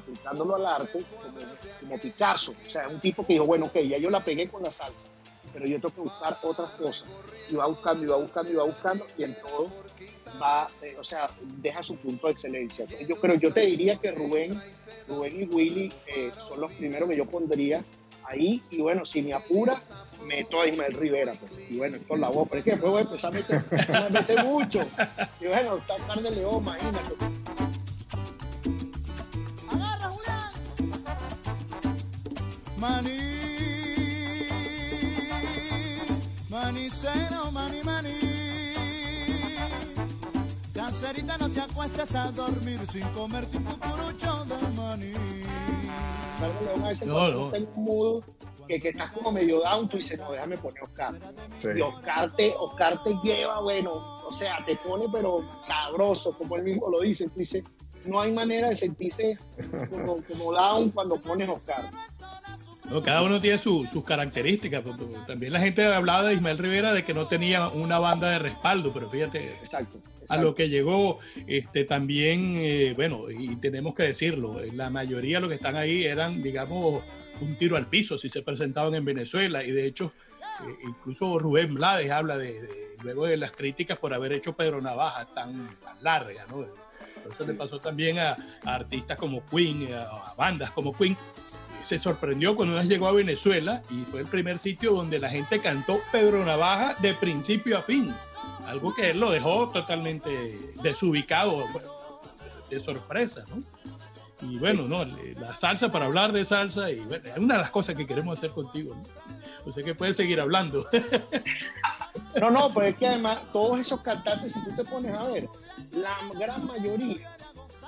Speaker 3: aplicándolo al arte, como, Picasso, o sea, un tipo que dijo, bueno, ok, ya yo la pegué con la salsa, pero yo tengo que buscar otras cosas, y va buscando, y va buscando, y va buscando, y en todo va, eh, o sea, deja su punto de excelencia. Yo creo, yo te diría que Rubén, Rubén y Willy eh, son los primeros que yo pondría ahí, y bueno, si me apura, meto a Ismael Rivera, pues. y bueno, es la voz, pero es que después voy a empezar a meter, a meter mucho, y bueno, está Carne León, imagínate.
Speaker 6: Maní, manicero, maní, maní. Cancerita, no te acuestes a dormir sin comerte un cucurucho de maní.
Speaker 3: Carne León a veces
Speaker 2: No, no.
Speaker 3: un que, que estás como medio down, tú dices, no, déjame poner Oscar.
Speaker 1: Sí.
Speaker 3: Y Oscar te, Oscar te lleva, bueno, o sea, te pone pero sabroso, como él mismo lo dice. Tú dices, no hay manera de sentirse como, como down cuando pones Oscar.
Speaker 2: No, cada uno tiene su- sus características. También la gente hablaba de Ismael Rivera de que no tenía una banda de respaldo, pero fíjate,
Speaker 3: Exacto.
Speaker 2: a lo que llegó, este, también, eh, bueno, y tenemos que decirlo, eh, la mayoría de los que están ahí eran, digamos, un tiro al piso si se presentaban en Venezuela y de hecho, eh, incluso Rubén Blades habla de, de- luego de las críticas por haber hecho Pedro Navaja tan, tan larga, ¿no? Eso le pasó también a, a artistas como Queen, a, a bandas como Queen. Se sorprendió cuando una llegó a Venezuela y fue el primer sitio donde la gente cantó Pedro Navaja de principio a fin algo que él lo dejó totalmente desubicado, de sorpresa, ¿no? Y bueno, no, la salsa para hablar de salsa, y es una de las cosas que queremos hacer contigo, ¿no? O sea que puedes seguir hablando.
Speaker 3: No, no, pero es que además todos esos cantantes, si tú te pones a ver, la gran mayoría,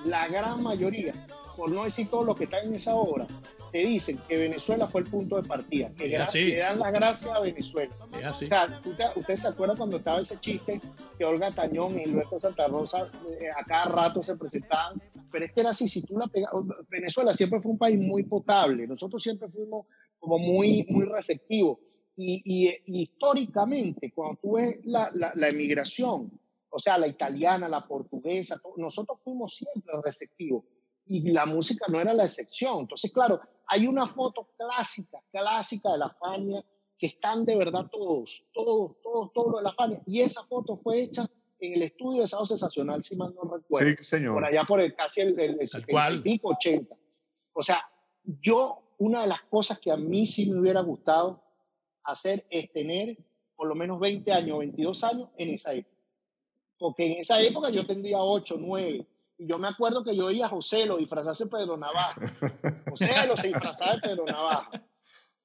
Speaker 3: la gran mayoría, por no decir todos los que están en esa obra, te dicen que Venezuela fue el punto de partida, que, que dan las gracias a Venezuela. O sea, ¿tú te- ¿ustedes se acuerdan cuando estaba ese chiste que Olga Tañón y Luis Santa Rosa eh, a cada rato se presentaban? Pero es que era así, si tú la pegas, Venezuela siempre fue un país muy potable, nosotros siempre fuimos como muy, muy receptivos. Y, y- y históricamente, cuando tú ves la, la, la emigración, o sea, la italiana, la portuguesa, nosotros fuimos siempre receptivos y la música no era la excepción. Entonces, claro, hay una foto clásica, clásica de la Fania, que están de verdad todos, todos, todos, todos los de la Fania. Y esa foto fue hecha en el estudio de Sábado Sensacional, si mal no recuerdo.
Speaker 1: Sí, señor.
Speaker 3: Por allá por el casi el, el, el
Speaker 2: Tal
Speaker 3: 70
Speaker 2: cual.
Speaker 3: y pico, 80. O sea, yo, una de las cosas que a mí sí me hubiera gustado hacer es tener por lo menos 20 años, 22 años en esa época. Porque en esa época yo tendría 8, 9. Y yo me acuerdo que yo oía a José lo disfrazarse de Pedro Navaja. José lo se disfrazaba de Pedro Navaja.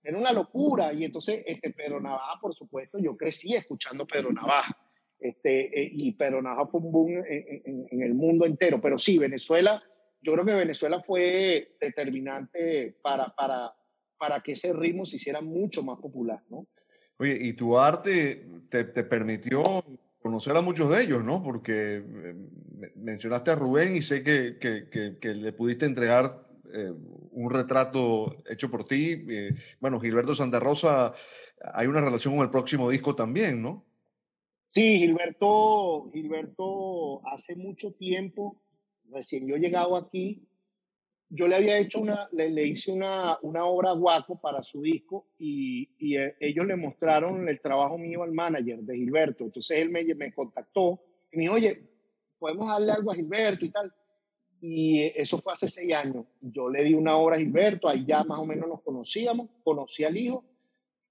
Speaker 3: Era una locura. Y entonces, este, Pedro Navaja, por supuesto, yo crecí escuchando Pedro Navaja. Este, eh, y Pedro Navaja fue un boom en, en- en el mundo entero. Pero sí, Venezuela, yo creo que Venezuela fue determinante para, para, para que ese ritmo se hiciera mucho más popular, ¿no?
Speaker 1: Oye, y tu arte te, te permitió conocer a muchos de ellos, ¿no? Porque eh, me- mencionaste a Rubén y sé que, que- le pudiste entregar eh, un retrato hecho por ti. Eh, bueno, Gilberto Santa Rosa, hay una relación con el próximo disco también, ¿no?
Speaker 3: Sí, Gilberto, Gilberto hace mucho tiempo, recién yo llegado aquí, yo le había hecho una, le, le hice una, una obra a Guaco para su disco y, y, eh, ellos le mostraron el trabajo mío al manager de Gilberto. Entonces él me, me contactó y me dijo, oye, podemos darle algo a Gilberto y tal. Y eh, eso fue hace seis años. Yo le di una obra a Gilberto, ahí ya más o menos nos conocíamos, conocí al hijo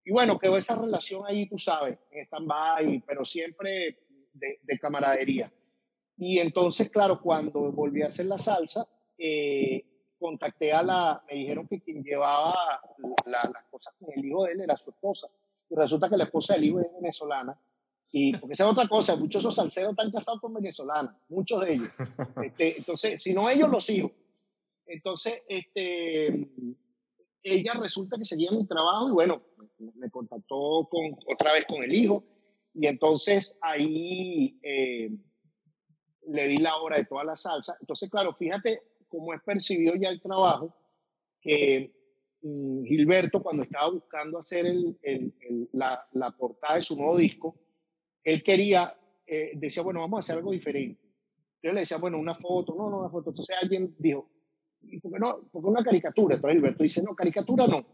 Speaker 3: y bueno, quedó esa relación ahí, tú sabes, en stand-by, pero siempre de, de camaradería. Y entonces, claro, cuando volví a hacer la salsa, eh, contacté a la, me dijeron que quien llevaba la- las cosas con el hijo de él era su esposa. Y resulta que la esposa del hijo es venezolana. Y porque esa es otra cosa, muchos de esos salseros están casados con venezolanas, muchos de ellos. Este, entonces, si no ellos, los hijos. Entonces, este, ella resulta que seguía mi trabajo y bueno, me, me contactó con, otra vez con el hijo. Y entonces ahí eh, le di la hora de toda la salsa. Entonces, claro, fíjate cómo es percibido ya el trabajo, que mm, Gilberto, cuando estaba buscando hacer la, portada de su nuevo disco, él quería, eh, decía, bueno, vamos a hacer algo diferente. Yo le decía, bueno, una foto, no, no, una foto. Entonces alguien dijo, ¿y por qué no? Porque una caricatura. Entonces Gilberto dice, no, caricatura no.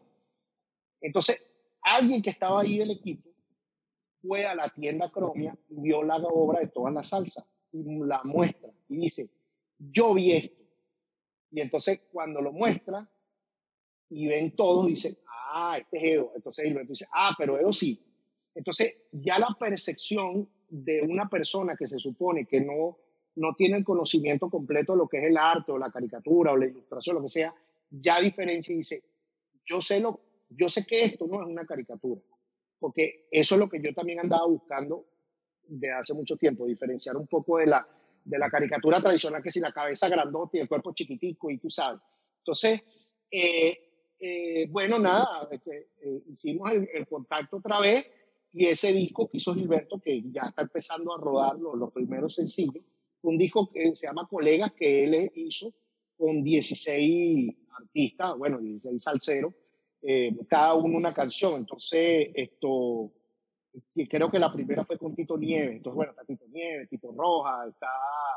Speaker 3: Entonces, alguien que estaba ahí del equipo fue a la tienda Cromia vio la obra de toda la salsa y la muestra y dice, yo vi esto. Y entonces cuando lo muestra y ven todos, dicen, ah, este es Edo. Entonces Gilberto dice, ah, pero Edo sí. Entonces ya la percepción de una persona que se supone que no, no tiene el conocimiento completo de lo que es el arte o la caricatura o la ilustración, lo que sea, ya diferencia y dice, yo sé, lo, yo sé que esto no es una caricatura porque eso es lo que yo también andaba buscando de hace mucho tiempo, diferenciar un poco de la, de la caricatura tradicional, que si la cabeza grandota y el cuerpo chiquitico, y tú sabes. Entonces, eh, eh, bueno, nada, este, eh, hicimos el, el contacto otra vez y ese disco que hizo Gilberto, que ya está empezando a rodar los, los primeros sencillos, un disco que se llama Colegas, que él hizo con 16 artistas, bueno, 16 salseros, eh, cada uno una canción. Entonces, esto, y creo que la primera fue con Tito Nieves. Entonces, bueno, está Tito Nieves, Tito Roja, está,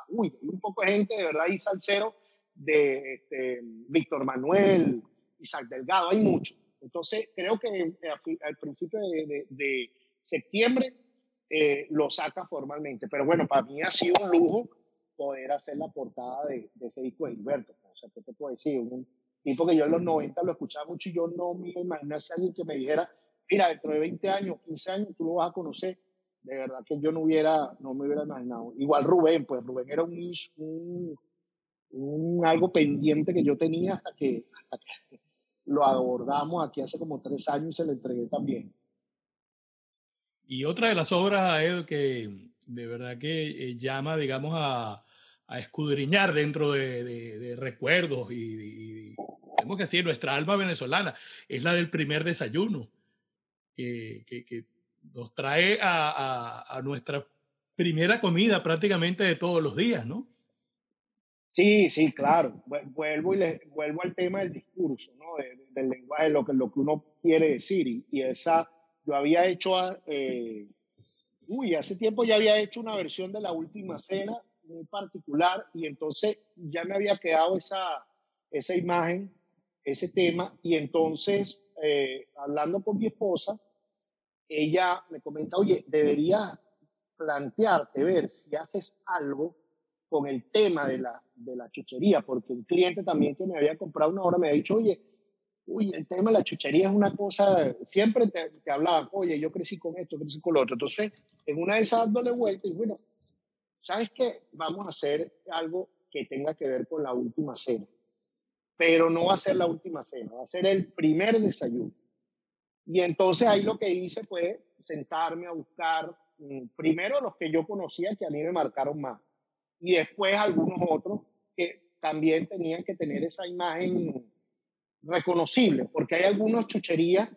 Speaker 3: uy, hay un poco de gente de verdad y salsero de este, Víctor Manuel, Isaac Delgado, hay mucho. Entonces, creo que eh, a al principio de, de- septiembre eh, lo saca formalmente. Pero bueno, para mí ha sido un lujo poder hacer la portada de, de ese disco de Gilberto. O sea, ¿qué te puedo decir? Un tipo que yo en los 90 lo escuchaba mucho y yo no me imaginaba si alguien que me dijera, mira, dentro de 20 años, 15 años, tú lo vas a conocer. De verdad que yo no hubiera, no me hubiera imaginado. Igual Rubén, pues Rubén era un, un, un algo pendiente que yo tenía hasta que, hasta que lo abordamos aquí hace como tres años y se lo entregué también.
Speaker 2: Y otra de las obras, Ed, que de verdad que eh, llama, digamos, a, escudriñar dentro de, recuerdos y- tenemos que decir, nuestra alma venezolana, es la del primer desayuno, que, que- que nos trae a, a- a nuestra primera comida prácticamente de todos los días, ¿no?
Speaker 3: Sí, sí, claro. Vu- Vuelvo, y le, vuelvo al tema del discurso, ¿no? De- del lenguaje, lo que, lo que uno quiere decir. Y, y esa, yo había hecho, ah, eh, uy, hace tiempo ya había hecho una versión de la última cena muy particular y entonces ya me había quedado esa, esa imagen, ese tema. Y entonces, eh, hablando con mi esposa, ella me comenta, oye, deberías plantearte ver si haces algo con el tema de la, de la chuchería, porque un cliente también que me había comprado una hora me había dicho, oye, uy, el tema de la chuchería es una cosa, siempre te, te hablaban, oye, yo crecí con esto, crecí con lo otro. Entonces, en una de esas dándole vuelta, y bueno, ¿sabes qué? Vamos a hacer algo que tenga que ver con la última cena. Pero no va a ser la última cena, va a ser el primer desayuno. Y entonces ahí lo que hice fue sentarme a buscar mm, primero los que yo conocía que a mí me marcaron más y después algunos otros que también tenían que tener esa imagen reconocible, porque hay algunas chucherías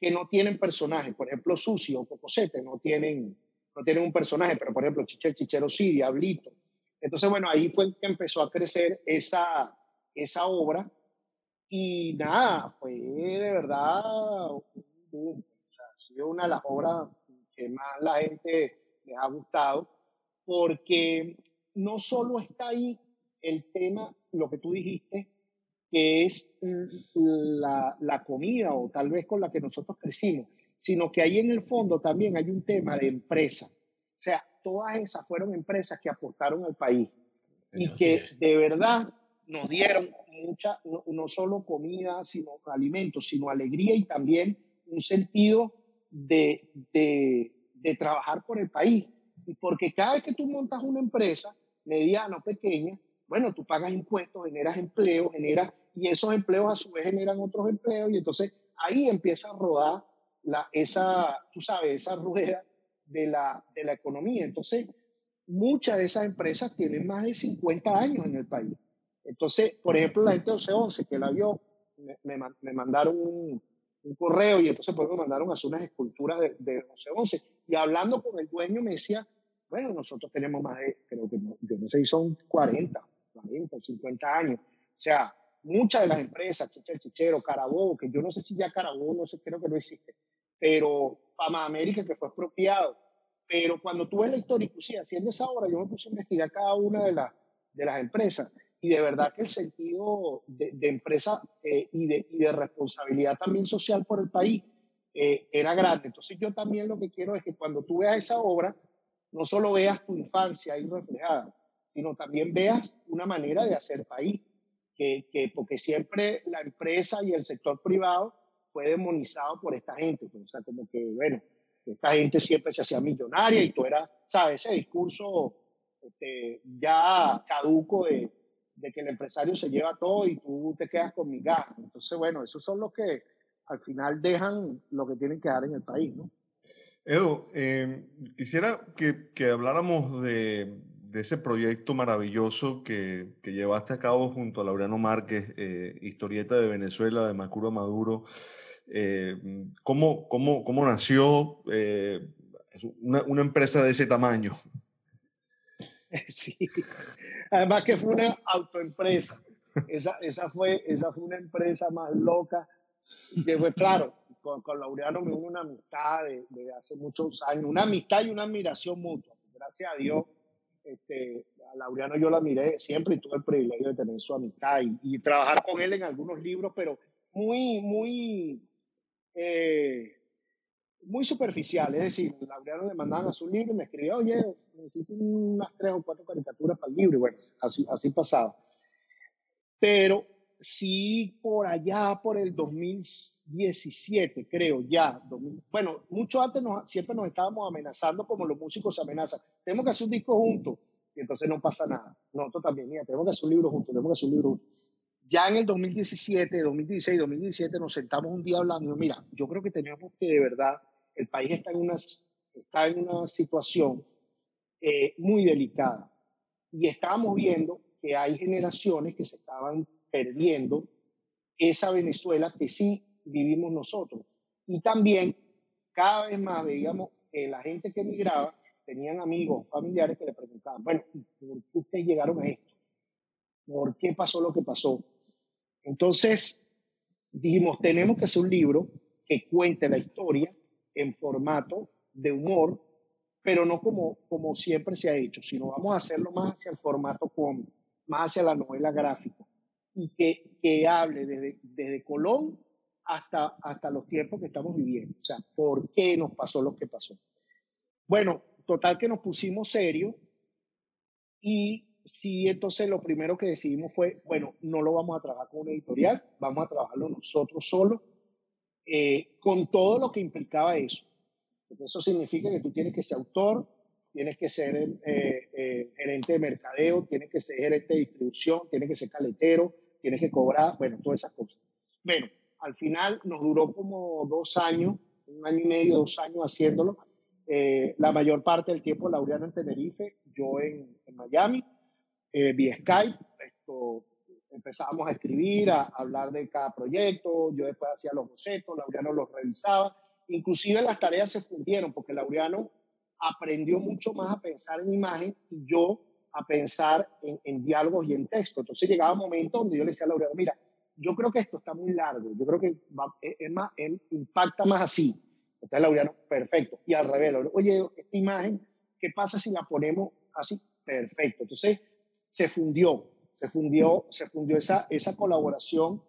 Speaker 3: que no tienen personaje, por ejemplo Susi o Cocosete no tienen, no tienen un personaje, pero por ejemplo Chiche, Chichero sí, Diablito. Entonces, bueno, ahí fue que empezó a crecer esa, esa obra y nada, fue de verdad un boom. O sea, ha sido una de las obras que más la gente les ha gustado, porque no solo está ahí el tema, lo que tú dijiste, que es la, la comida o tal vez con la que nosotros crecimos, sino que ahí en el fondo también hay un tema de empresa. O sea, todas esas fueron empresas que aportaron al país y que de verdad nos dieron mucha, no, solo comida, sino alimentos, sino alegría y también un sentido de, de, de trabajar por el país. Y porque cada vez que tú montas una empresa, mediana o pequeña, bueno, tú pagas impuestos, generas empleo, generas, y esos empleos a su vez generan otros empleos, y entonces ahí empieza a rodar la, esa, tú sabes, esa rueda de la, de la economía. Entonces, muchas de esas empresas tienen más de 50 años en el país. Entonces, por ejemplo, la gente de 1111 que la vio, me, me, mandaron un, un, correo y entonces pues, me mandaron a hacer unas esculturas de, de 1111. Y hablando con el dueño me decía, bueno, nosotros tenemos más de, creo que no, yo no sé si son 40, 40, 50 años. O sea, muchas de las empresas, Chichero, Chichero, Carabobo, que yo no sé si ya Carabobo, no sé, creo que no existe, pero Fama América, que fue expropiado. Pero cuando tú ves la historia, inclusive haciendo esa obra, yo me puse a investigar cada una de, las de las empresas y de verdad que el sentido de, de empresa eh, y, de, y, de, responsabilidad también social por el país eh, era grande. Entonces yo también lo que quiero es que cuando tú veas esa obra, no solo veas tu infancia ahí reflejada, sino también veas una manera de hacer país, que, que, porque siempre la empresa y el sector privado fue demonizado por esta gente, o sea, como que, bueno, esta gente siempre se hacía millonaria y tú eras, ¿sabes? Ese discurso este, ya caduco de, de, que el empresario se lleva todo y tú te quedas con migajas. Entonces, bueno, esos son los que al final dejan lo que tienen que dar en el país, ¿no?
Speaker 1: Edu, eh, quisiera que, que habláramos de, de, ese proyecto maravilloso que, que, llevaste a cabo junto a Laureano Márquez, eh, Historieta de Venezuela, de Macuro Maduro. Eh, ¿cómo, cómo, ¿Cómo nació eh, una empresa de ese tamaño?
Speaker 3: Sí, además que fue una autoempresa. Esa, esa, fue, esa fue una empresa más loca. Que fue, claro, con, con Laureano me hubo una amistad de, hace muchos años, una amistad y una admiración mutua. Gracias a Dios, este, a Laureano yo la miré siempre y tuve el privilegio de tener su amistad y, y trabajar con él en algunos libros, pero muy, muy, eh, muy superficial. Es decir, Laureano le mandaban a su libro y me escribía, oye, necesito unas tres o cuatro caricaturas para el libro. Y bueno, así, así pasaba. Pero sí por allá, por el 2017, creo, ya, 2000, bueno, mucho antes nos, siempre nos estábamos amenazando como los músicos se amenazan. Tenemos que hacer un disco juntos y entonces no pasa nada. Nosotros también, mira, tenemos que hacer un libro juntos, tenemos que hacer un libro juntos. Ya en el 2017, 2016, 2017 nos sentamos un día hablando mira, yo creo que tenemos que de verdad, el país está en una, está en una situación eh, muy delicada y estábamos viendo que hay generaciones que se estaban perdiendo esa Venezuela que sí vivimos nosotros. Y también cada vez más veíamos que la gente que emigraba tenían amigos, familiares que le preguntaban, bueno, ¿por qué ustedes llegaron a esto? ¿Por qué pasó lo que pasó? Entonces dijimos, tenemos que hacer un libro que cuente la historia en formato de humor, pero no como, como siempre se ha hecho, sino vamos a hacerlo más hacia el formato cómico, más hacia la novela gráfica y que, que hable desde, desde Colón hasta, hasta los tiempos que estamos viviendo. O sea, ¿por qué nos pasó lo que pasó? Bueno, total que nos pusimos serios y sí, entonces lo primero que decidimos fue, bueno, no lo vamos a trabajar con una editorial, vamos a trabajarlo nosotros solos, eh, con todo lo que implicaba eso. Eso significa que tú tienes que ser autor, tienes que ser eh, eh, gerente de mercadeo, tienes que ser gerente de distribución, tienes que ser caletero, tienes que cobrar, bueno, todas esas cosas. Bueno, al final nos duró como dos años, un año y medio, dos años haciéndolo. Eh, la mayor parte del tiempo Laureano en Tenerife, yo en, en Miami, eh, vía Skype. Esto, empezábamos a escribir, a, hablar de cada proyecto, yo después hacía los bocetos, Laureano los revisaba. Inclusive las tareas se fundieron porque Laureano aprendió mucho más a pensar en imagen y yo a pensar en, en, diálogos y en texto. Entonces llegaba un momento donde yo le decía a Laureano, mira, yo creo que esto está muy largo, yo creo que va, es más, él impacta más así. Entonces Laureano, perfecto. Y al revés, oye, esta imagen, ¿qué pasa si la ponemos así? Perfecto. Entonces se fundió, se fundió, se fundió esa, esa colaboración.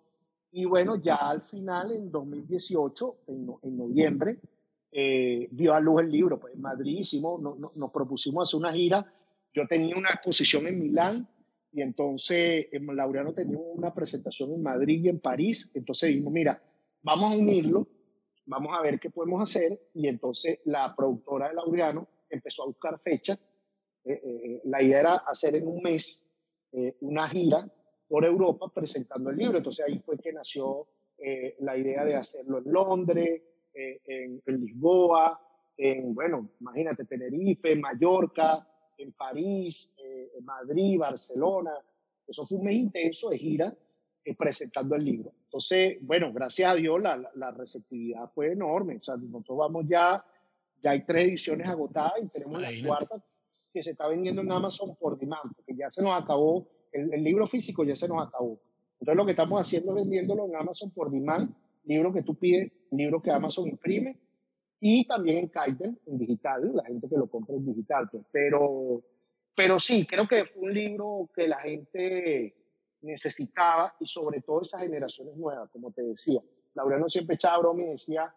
Speaker 3: Y bueno, ya al final, en 2018, en, en noviembre, eh, dio a luz el libro. Pues en Madrid hicimos, no, no, nos propusimos hacer una gira yo tenía una exposición en Milán y entonces en Laureano tenía una presentación en Madrid y en París. Entonces dijimos, mira, vamos a unirlo vamos a ver qué podemos hacer. Y entonces la productora de Laureano empezó a buscar fechas. Eh, eh, la idea era hacer en un mes eh, una gira por Europa presentando el libro. Entonces ahí fue que nació eh, la idea de hacerlo en Londres, eh, en, en Lisboa, en, bueno, imagínate, Tenerife, Mallorca, en París, eh, en Madrid, Barcelona. Eso fue un mes intenso de gira eh, presentando el libro. Entonces, bueno, gracias a Dios la, la- receptividad fue enorme. O sea, nosotros vamos ya, ya hay tres ediciones agotadas y tenemos la cuarta que se está vendiendo en Amazon por demand, porque ya se nos acabó, el, libro físico ya se nos acabó. Entonces lo que estamos haciendo es vendiéndolo en Amazon por demand, libro que tú pides, libro que Amazon imprime, y también en Kindle, en digital, la gente que lo compra en digital. Pues. Pero, pero sí, creo que fue un libro que la gente necesitaba y sobre todo esas generaciones nuevas, como te decía. Laureano siempre echaba broma y decía,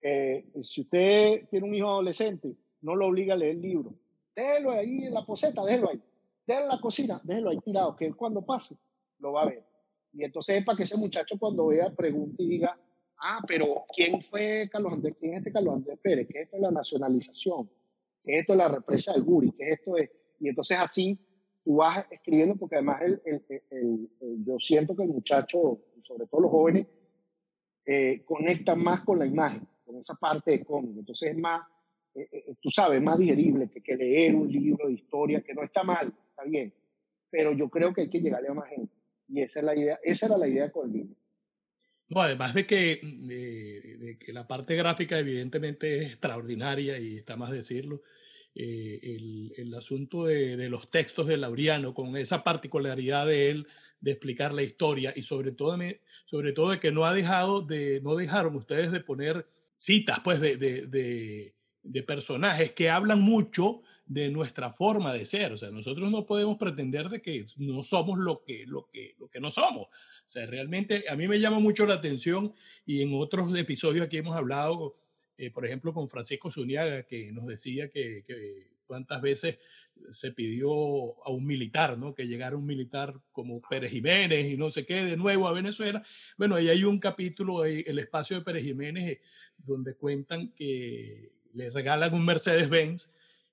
Speaker 3: eh, si usted tiene un hijo adolescente, no lo obliga a leer el libro. Déjelo ahí en la poseta, déjelo ahí. Déjelo en la cocina, déjelo ahí tirado, que cuando pase lo va a ver. Y entonces es para que ese muchacho cuando vea pregunte y diga, ah, pero ¿quién fue Carlos Andrés? ¿Quién es este Carlos Andrés Pérez? ¿Qué es esto de la nacionalización? ¿Qué es esto de la represa del Guri? ¿Qué es esto de...? Y entonces así tú vas escribiendo, porque además el- el- el- yo siento que el muchacho, sobre todo los jóvenes, eh, conectan más con la imagen, con esa parte de cómic. Entonces es más, eh, eh, tú sabes, más digerible que, que leer un libro de historia, que no está mal, está bien, pero yo creo que hay que llegarle a más gente. Y esa, es la idea, esa era la idea con el libro.
Speaker 2: No, además de que, de, de que la parte gráfica evidentemente es extraordinaria y está más decirlo, eh, el, el asunto de, de los textos de Laureano con esa particularidad de él de explicar la historia y sobre todo, sobre todo de que no ha dejado de, no dejaron ustedes de poner citas pues de, de, de, personajes que hablan mucho de nuestra forma de ser. O sea, nosotros no podemos pretender de que no somos lo que, lo que, lo que no somos. O sea, realmente a mí me llama mucho la atención y en otros episodios aquí hemos hablado, eh, por ejemplo, con Francisco Zuniaga, que nos decía que, que cuántas veces se pidió a un militar, ¿no? Que llegara un militar como Pérez Jiménez y no sé qué, de nuevo a Venezuela. Bueno, ahí hay un capítulo, el espacio de Pérez Jiménez, eh, donde cuentan que le regalan un Mercedes-Benz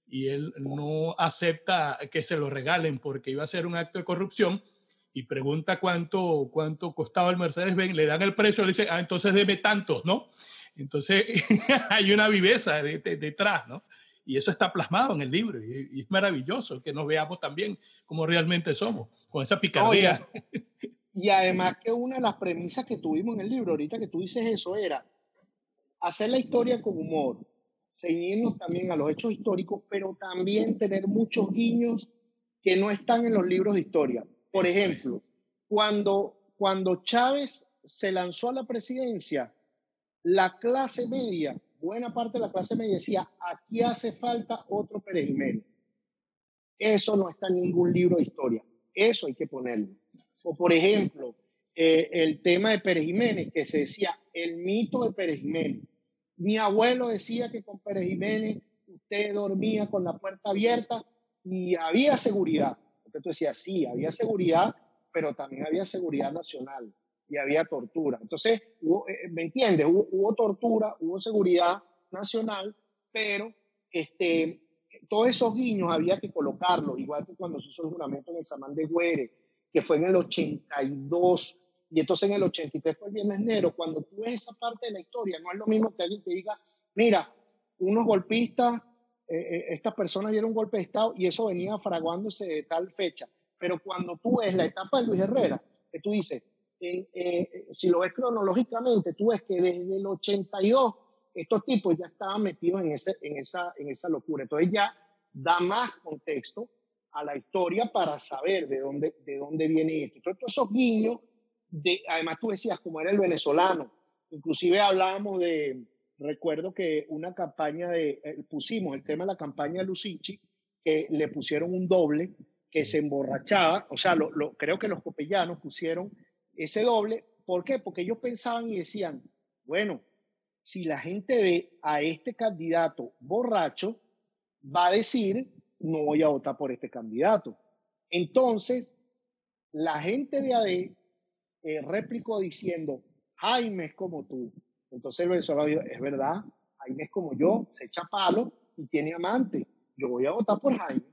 Speaker 2: y él no acepta que se lo regalen porque iba a ser un acto de corrupción y pregunta cuánto, cuánto costaba el Mercedes-Benz, le dan el precio, le dice, ah, entonces deme tantos, ¿no? Entonces hay una viveza de- de- detrás, ¿no? Y eso está plasmado en el libro y, y es maravilloso que nos veamos también como realmente somos, con esa picardía.
Speaker 3: Y además que una de las premisas que tuvimos en el libro, ahorita que tú dices eso, era hacer la historia con humor, ceñirnos también a los hechos históricos, pero también tener muchos guiños que no están en los libros de historia. Por ejemplo, cuando, cuando Chávez se lanzó a la presidencia, la clase media, buena parte de la clase media decía, aquí hace falta otro Pérez Jiménez. Eso no está en ningún libro de historia. Eso hay que ponerlo. O por ejemplo, eh, el tema de Pérez Jiménez, que se decía el mito de Pérez Jiménez. Mi abuelo decía que con Pérez Jiménez usted dormía con la puerta abierta y había seguridad. Entonces tú decías, sí, había seguridad, pero también había seguridad nacional y había tortura. Entonces, hubo, eh, ¿me entiendes? Hubo, hubo tortura, hubo seguridad nacional, pero este, todos esos guiños había que colocarlos, igual que cuando se hizo el juramento en el Samán de Güere, que fue en el 82, y entonces en el 83 fue el Viernes Negro. Cuando tú ves esa parte de la historia, no es lo mismo que alguien te diga, mira, unos golpistas, eh, eh, estas personas dieron un golpe de Estado y eso venía fraguándose de tal fecha. Pero cuando tú ves la etapa de Luis Herrera, que tú dices, eh, eh, si lo ves cronológicamente, tú ves que desde el 82 estos tipos ya estaban metidos en, ese, en, esa, en esa locura. Entonces ya da más contexto a la historia para saber de dónde, de dónde viene esto. Entonces, todos esos guiños, de, además tú decías como era el venezolano, inclusive hablábamos de, recuerdo que una campaña de, eh, pusimos el tema de la campaña de Lucichi, que le pusieron un doble que se emborrachaba, o sea, lo, lo, creo que los copellanos pusieron ese doble, ¿por qué? Porque ellos pensaban y decían, bueno, si la gente ve a este candidato borracho, va a decir, no voy a votar por este candidato. Entonces, la gente de AD eh, replicó diciendo, Jaime es como tú, Entonces el venezolano dijo, es verdad, Jaime es como yo, se echa palo y tiene amante. Yo voy a votar por Jaime.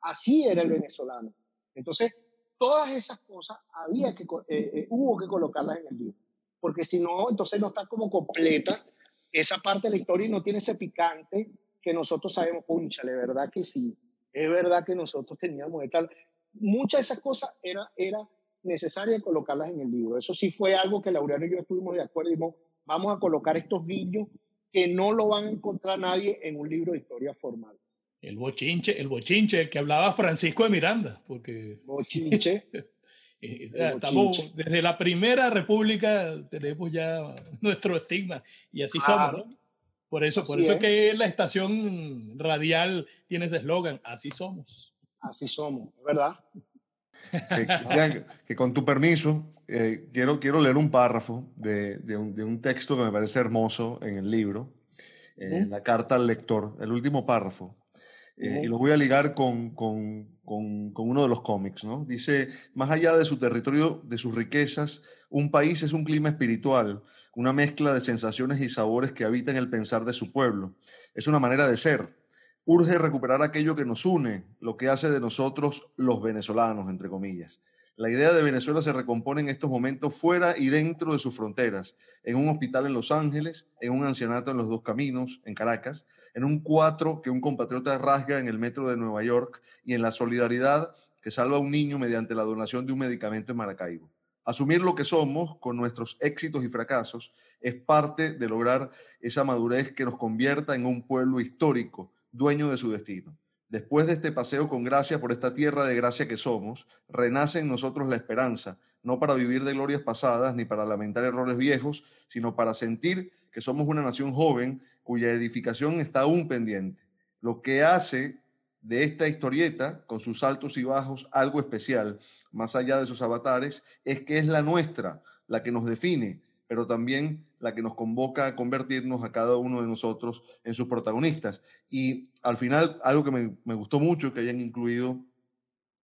Speaker 3: Así era el venezolano. Entonces, todas esas cosas había que, eh, eh, hubo que colocarlas en el libro. Porque si no, entonces no está como completa esa parte de la historia y no tiene ese picante que nosotros sabemos, punchale, ¿verdad que sí? Es verdad que nosotros teníamos de tal. Muchas de esas cosas era, era necesaria colocarlas en el libro. Eso sí fue algo que Laureano y yo estuvimos de acuerdo. Dijimos, vamos a colocar estos guiños que no lo van a encontrar nadie en un libro de historia formal.
Speaker 2: El bochinche, el bochinche, el que hablaba Francisco de Miranda, porque
Speaker 3: Bochinche,
Speaker 2: eh,
Speaker 3: El
Speaker 2: estamos,
Speaker 3: bochinche.
Speaker 2: desde la primera república tenemos ya nuestro estigma y así
Speaker 3: Claro.
Speaker 2: somos, ¿no? Por eso, por eso
Speaker 3: es.
Speaker 2: es que la estación radial tiene ese eslogan, así somos.
Speaker 3: así somos, ¿verdad?
Speaker 1: Que, con tu permiso, eh, quiero, quiero leer un párrafo de, de un, de un texto que me parece hermoso en el libro, eh, en la carta al lector, el último párrafo. Eh. Y lo voy a ligar con, con, con, con uno de los cómics, ¿no? Dice, más allá de su territorio, de sus riquezas, un país es un clima espiritual, una mezcla de sensaciones y sabores que habitan el pensar de su pueblo. Es una manera de ser. Urge recuperar aquello que nos une, lo que hace de nosotros los venezolanos, entre comillas. La idea de Venezuela se recompone en estos momentos fuera y dentro de sus fronteras, en un hospital en Los Ángeles, en un ancianato en Los Dos Caminos, en Caracas, en un cuatro que un compatriota rasga en el metro de Nueva York y en la solidaridad que salva a un niño mediante la donación de un medicamento en Maracaibo. Asumir lo que somos con nuestros éxitos y fracasos es parte de lograr esa madurez que nos convierta en un pueblo histórico, dueño de su destino. Después de este paseo con gracia por esta tierra de gracia que somos, renace en nosotros la esperanza, no para vivir de glorias pasadas ni para lamentar errores viejos, sino para sentir que somos una nación joven cuya edificación está aún pendiente. Lo que hace de esta historieta, con sus altos y bajos, algo especial, más allá de sus avatares, es que es la nuestra, la que nos define, pero también la que nos convoca a convertirnos a cada uno de nosotros en sus protagonistas. Y al final, algo que me, me gustó mucho que hayan incluido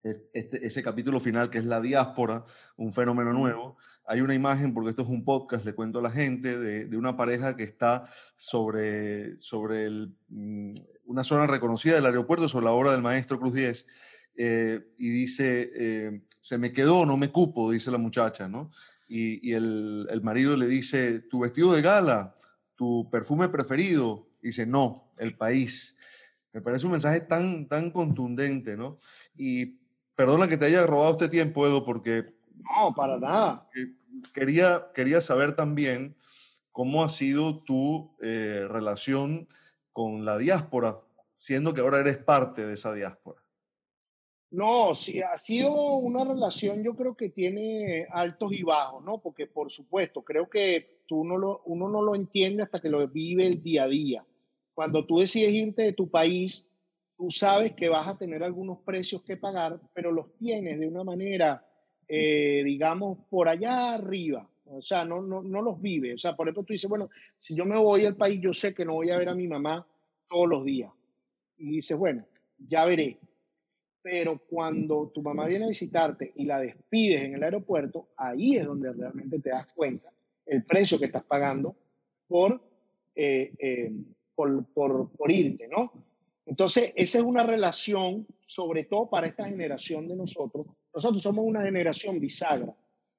Speaker 1: es- este- ese capítulo final, que es la diáspora, un fenómeno nuevo. Hay una imagen, porque esto es un podcast, le cuento a la gente, de, de una pareja que está sobre, sobre el, mm, una zona reconocida del aeropuerto, sobre la obra del maestro Cruz 10, eh, y dice, eh, se me quedó, no me cupo, dice la muchacha, ¿no? Y, y el, el marido le dice, tu vestido de gala, tu perfume preferido, dice, no, el país. Me parece un mensaje tan, tan contundente, ¿no? Y perdona que te haya robado este tiempo, Edo, porque
Speaker 3: No, para nada.
Speaker 1: quería, quería saber también cómo ha sido tu eh, relación con la diáspora, siendo que ahora eres parte de esa diáspora.
Speaker 3: No, sí, ha sido una relación, yo creo que tiene altos y bajos, ¿no? Porque por supuesto, creo que tú no lo, uno no lo entiende hasta que lo vive el día a día. Cuando tú decides irte de tu país, tú sabes que vas a tener algunos precios que pagar, pero los tienes de una manera, eh, digamos, por allá arriba. O sea, no, no, no los vives. O sea, por ejemplo, tú dices, bueno, si yo me voy al país, yo sé que no voy a ver a mi mamá todos los días. Y dices, bueno, ya veré pero cuando tu mamá viene a visitarte y la despides en el aeropuerto, ahí es donde realmente te das cuenta el precio que estás pagando por, eh, eh, por, por, por irte, ¿no? Entonces, esa es una relación, sobre todo para esta generación de nosotros. Nosotros somos una generación bisagra.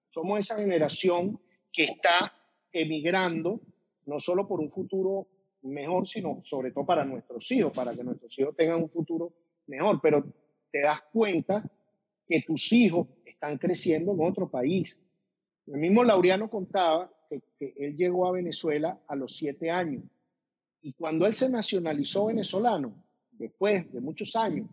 Speaker 3: Somos esa generación que está emigrando, no solo por un futuro mejor, sino sobre todo para nuestros hijos, para que nuestros hijos tengan un futuro mejor. Pero te das cuenta que tus hijos están creciendo en otro país. El mismo Laureano contaba que, él llegó a Venezuela a los siete años y cuando él se nacionalizó venezolano, después de muchos años,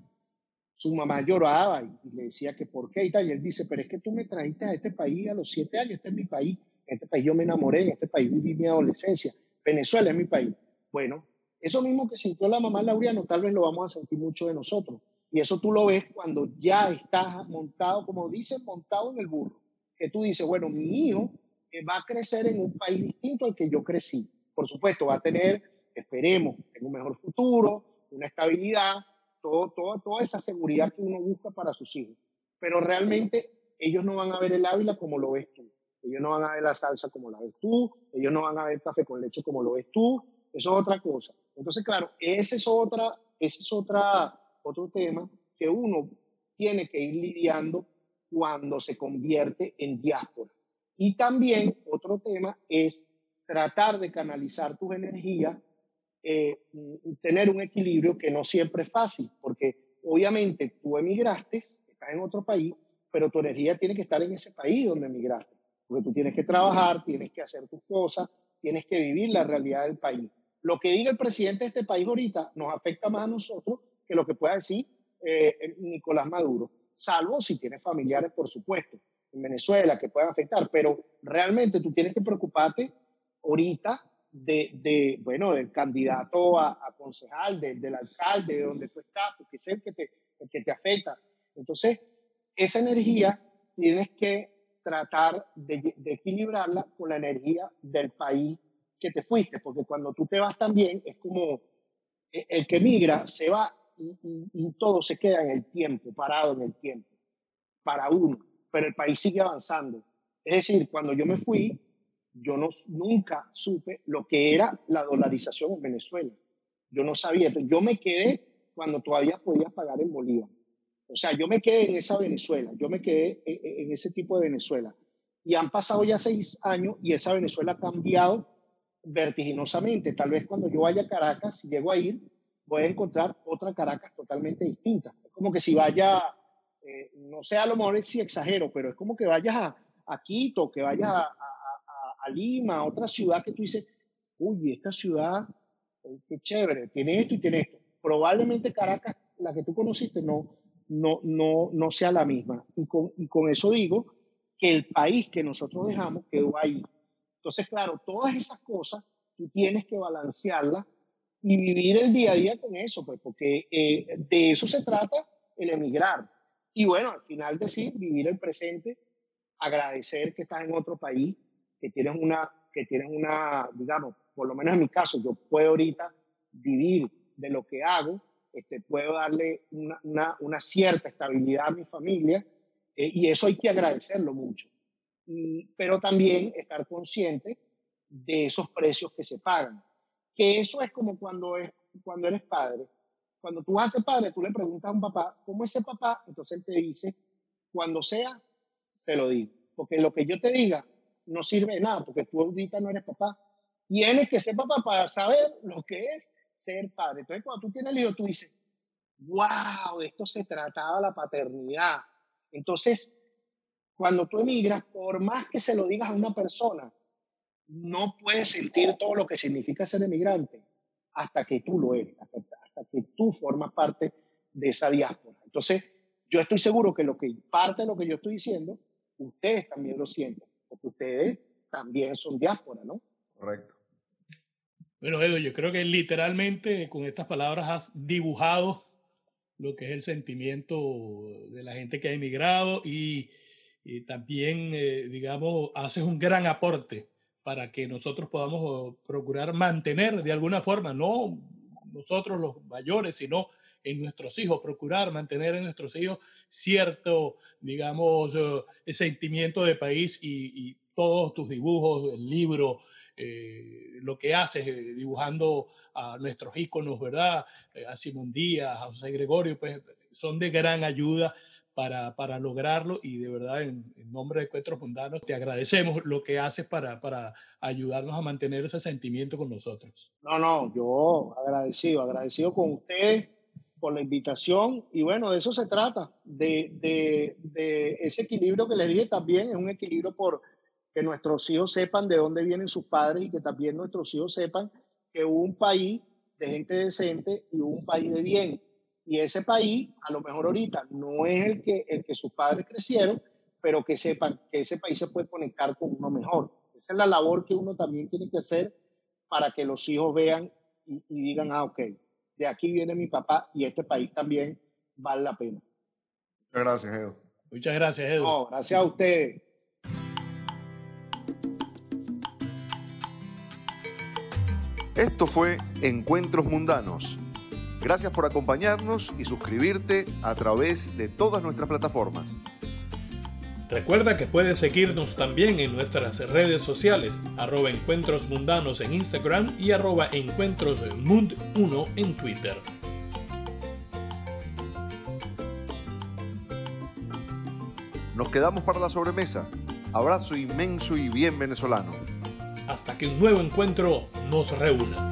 Speaker 3: su mamá lloraba y, y le decía que por qué y tal. Y él dice, pero es que tú me trajiste a este país a los siete años, este es mi país, en este país yo me enamoré, en este país viví mi adolescencia, Venezuela es mi país. Bueno, eso mismo que sintió la mamá Laureano, tal vez lo vamos a sentir mucho de nosotros. Y eso tú lo ves cuando ya estás montado, como dicen, montado en el burro. Que tú dices, bueno, mi hijo eh, va a crecer en un país distinto al que yo crecí. Por supuesto, va a tener, esperemos, un mejor futuro, una estabilidad, todo, todo, toda esa seguridad que uno busca para sus hijos. Pero realmente ellos no van a ver el Ávila como lo ves tú. ellos no van a ver la salsa como la ves tú, ellos no van a ver café con leche como lo ves tú, eso es otra cosa. Entonces, claro, ese es, otra, ese es otra, otro tema que uno tiene que ir lidiando cuando se convierte en diáspora. Y también otro tema es tratar de canalizar tus energías, eh, tener un equilibrio que no siempre es fácil, porque obviamente tú emigraste, estás en otro país, pero tu energía tiene que estar en ese país donde emigraste, porque tú tienes que trabajar, tienes que hacer tus cosas, tienes que vivir la realidad del país. Lo que diga el presidente de este país ahorita nos afecta más a nosotros que lo que pueda decir eh, Nicolás Maduro, salvo si tienes familiares, por supuesto, en Venezuela que puedan afectar, pero realmente tú tienes que preocuparte ahorita de, de bueno, del candidato a, concejal, del alcalde, de donde tú estás, porque es el que te, el que te afecta. Entonces, esa energía tienes que tratar de, de, equilibrarla con la energía del país que te fuiste, porque cuando tú te vas también es como e, el que migra se va y, y, y todo se queda en el tiempo, parado en el tiempo, para uno, pero el país sigue avanzando. Es decir, cuando yo me fui, yo no, nunca supe lo que era la dolarización en Venezuela. Yo no sabía. Yo me quedé cuando todavía podía pagar en Bolívar. O sea, yo me quedé en esa Venezuela, yo me quedé en, en ese tipo de Venezuela. Y han pasado ya seis años y esa Venezuela ha cambiado vertiginosamente. Tal vez cuando yo vaya a Caracas, si llego a ir, voy a encontrar otra Caracas totalmente distinta. Es como que si vaya, eh, no sé, a lo mejor si exagero, pero es como que vayas a, a Quito, que vayas a, a Lima, a otra ciudad que tú dices, uy, esta ciudad, qué chévere, tiene esto y tiene esto. Probablemente Caracas, la que tú conociste, no, no, no, no sea la misma. Y con, y con eso digo que el país que nosotros dejamos quedó ahí. Entonces, claro, todas esas cosas tú tienes que balancearlas y vivir el día a día con eso, pues, porque eh, de eso se trata el emigrar. Y bueno, al final decir, vivir el presente, agradecer que estás en otro país, que tienes una, que tienes una, digamos, por lo menos en mi caso, yo puedo ahorita vivir de lo que hago, este, puedo darle una, una, una cierta estabilidad a mi familia eh, y eso hay que agradecerlo mucho. Pero también estar consciente de esos precios que se pagan. Que eso es como cuando, es, cuando eres padre. Cuando tú ser padre, tú le preguntas a un papá, ¿cómo es ese papá? Entonces él te dice, cuando sea, te lo digo. Porque lo que yo te diga no sirve de nada, porque tú ahorita no eres papá. Tienes que ser papá para saber lo que es ser padre. Entonces, cuando tú tienes el hijo, tú dices, wow, esto se trataba la paternidad. Entonces, cuando tú emigras, por más que se lo digas a una persona, no puedes sentir todo lo que significa ser emigrante hasta que tú lo eres, hasta, hasta que tú formas parte de esa diáspora. Entonces, yo estoy seguro que lo que parte de lo que yo estoy diciendo, ustedes también lo sienten porque ustedes también son diáspora, ¿no?
Speaker 1: Correcto.
Speaker 2: Bueno, Edo, yo creo que literalmente con estas palabras has dibujado lo que es el sentimiento de la gente que ha emigrado y, y también, eh, digamos, haces un gran aporte para que nosotros podamos procurar mantener de alguna forma, no nosotros los mayores, sino en nuestros hijos, procurar mantener en nuestros hijos cierto, digamos, uh, sentimiento de país y, todos tus dibujos, el libro, eh, lo que haces eh, dibujando a nuestros íconos, ¿verdad? Eh, a Simón Díaz, a José Gregorio, pues son de gran ayuda para, para lograrlo y de verdad en, en, nombre de Encuentros Mundanos te agradecemos lo que haces para, para ayudarnos a mantener ese sentimiento con nosotros.
Speaker 3: No, no, yo agradecido, agradecido con usted por la invitación y bueno, de eso se trata, de, de, de ese equilibrio que le dije también, es un equilibrio por que nuestros hijos sepan de dónde vienen sus padres y que también nuestros hijos sepan que hubo un país de gente decente y hubo un país de bien. Y ese país, a lo mejor ahorita, no es el que, el que sus padres crecieron, pero que sepan que ese país se puede conectar con uno mejor. Esa es la labor que uno también tiene que hacer para que los hijos vean y, y digan, ah, ok, de aquí viene mi papá y este país también vale la pena.
Speaker 1: Muchas gracias, Edo.
Speaker 2: Muchas gracias, Edo.
Speaker 3: No, gracias a ustedes.
Speaker 1: Esto fue Encuentros Mundanos. Gracias por acompañarnos y suscribirte a través de todas nuestras plataformas.
Speaker 2: Recuerda que puedes seguirnos también en nuestras redes sociales, arroba encuentros mundanos en Instagram y arroba encuentrosmund1 en Twitter.
Speaker 1: Nos quedamos para la sobremesa. Abrazo inmenso y bien venezolano.
Speaker 2: Hasta que un nuevo encuentro nos reúna.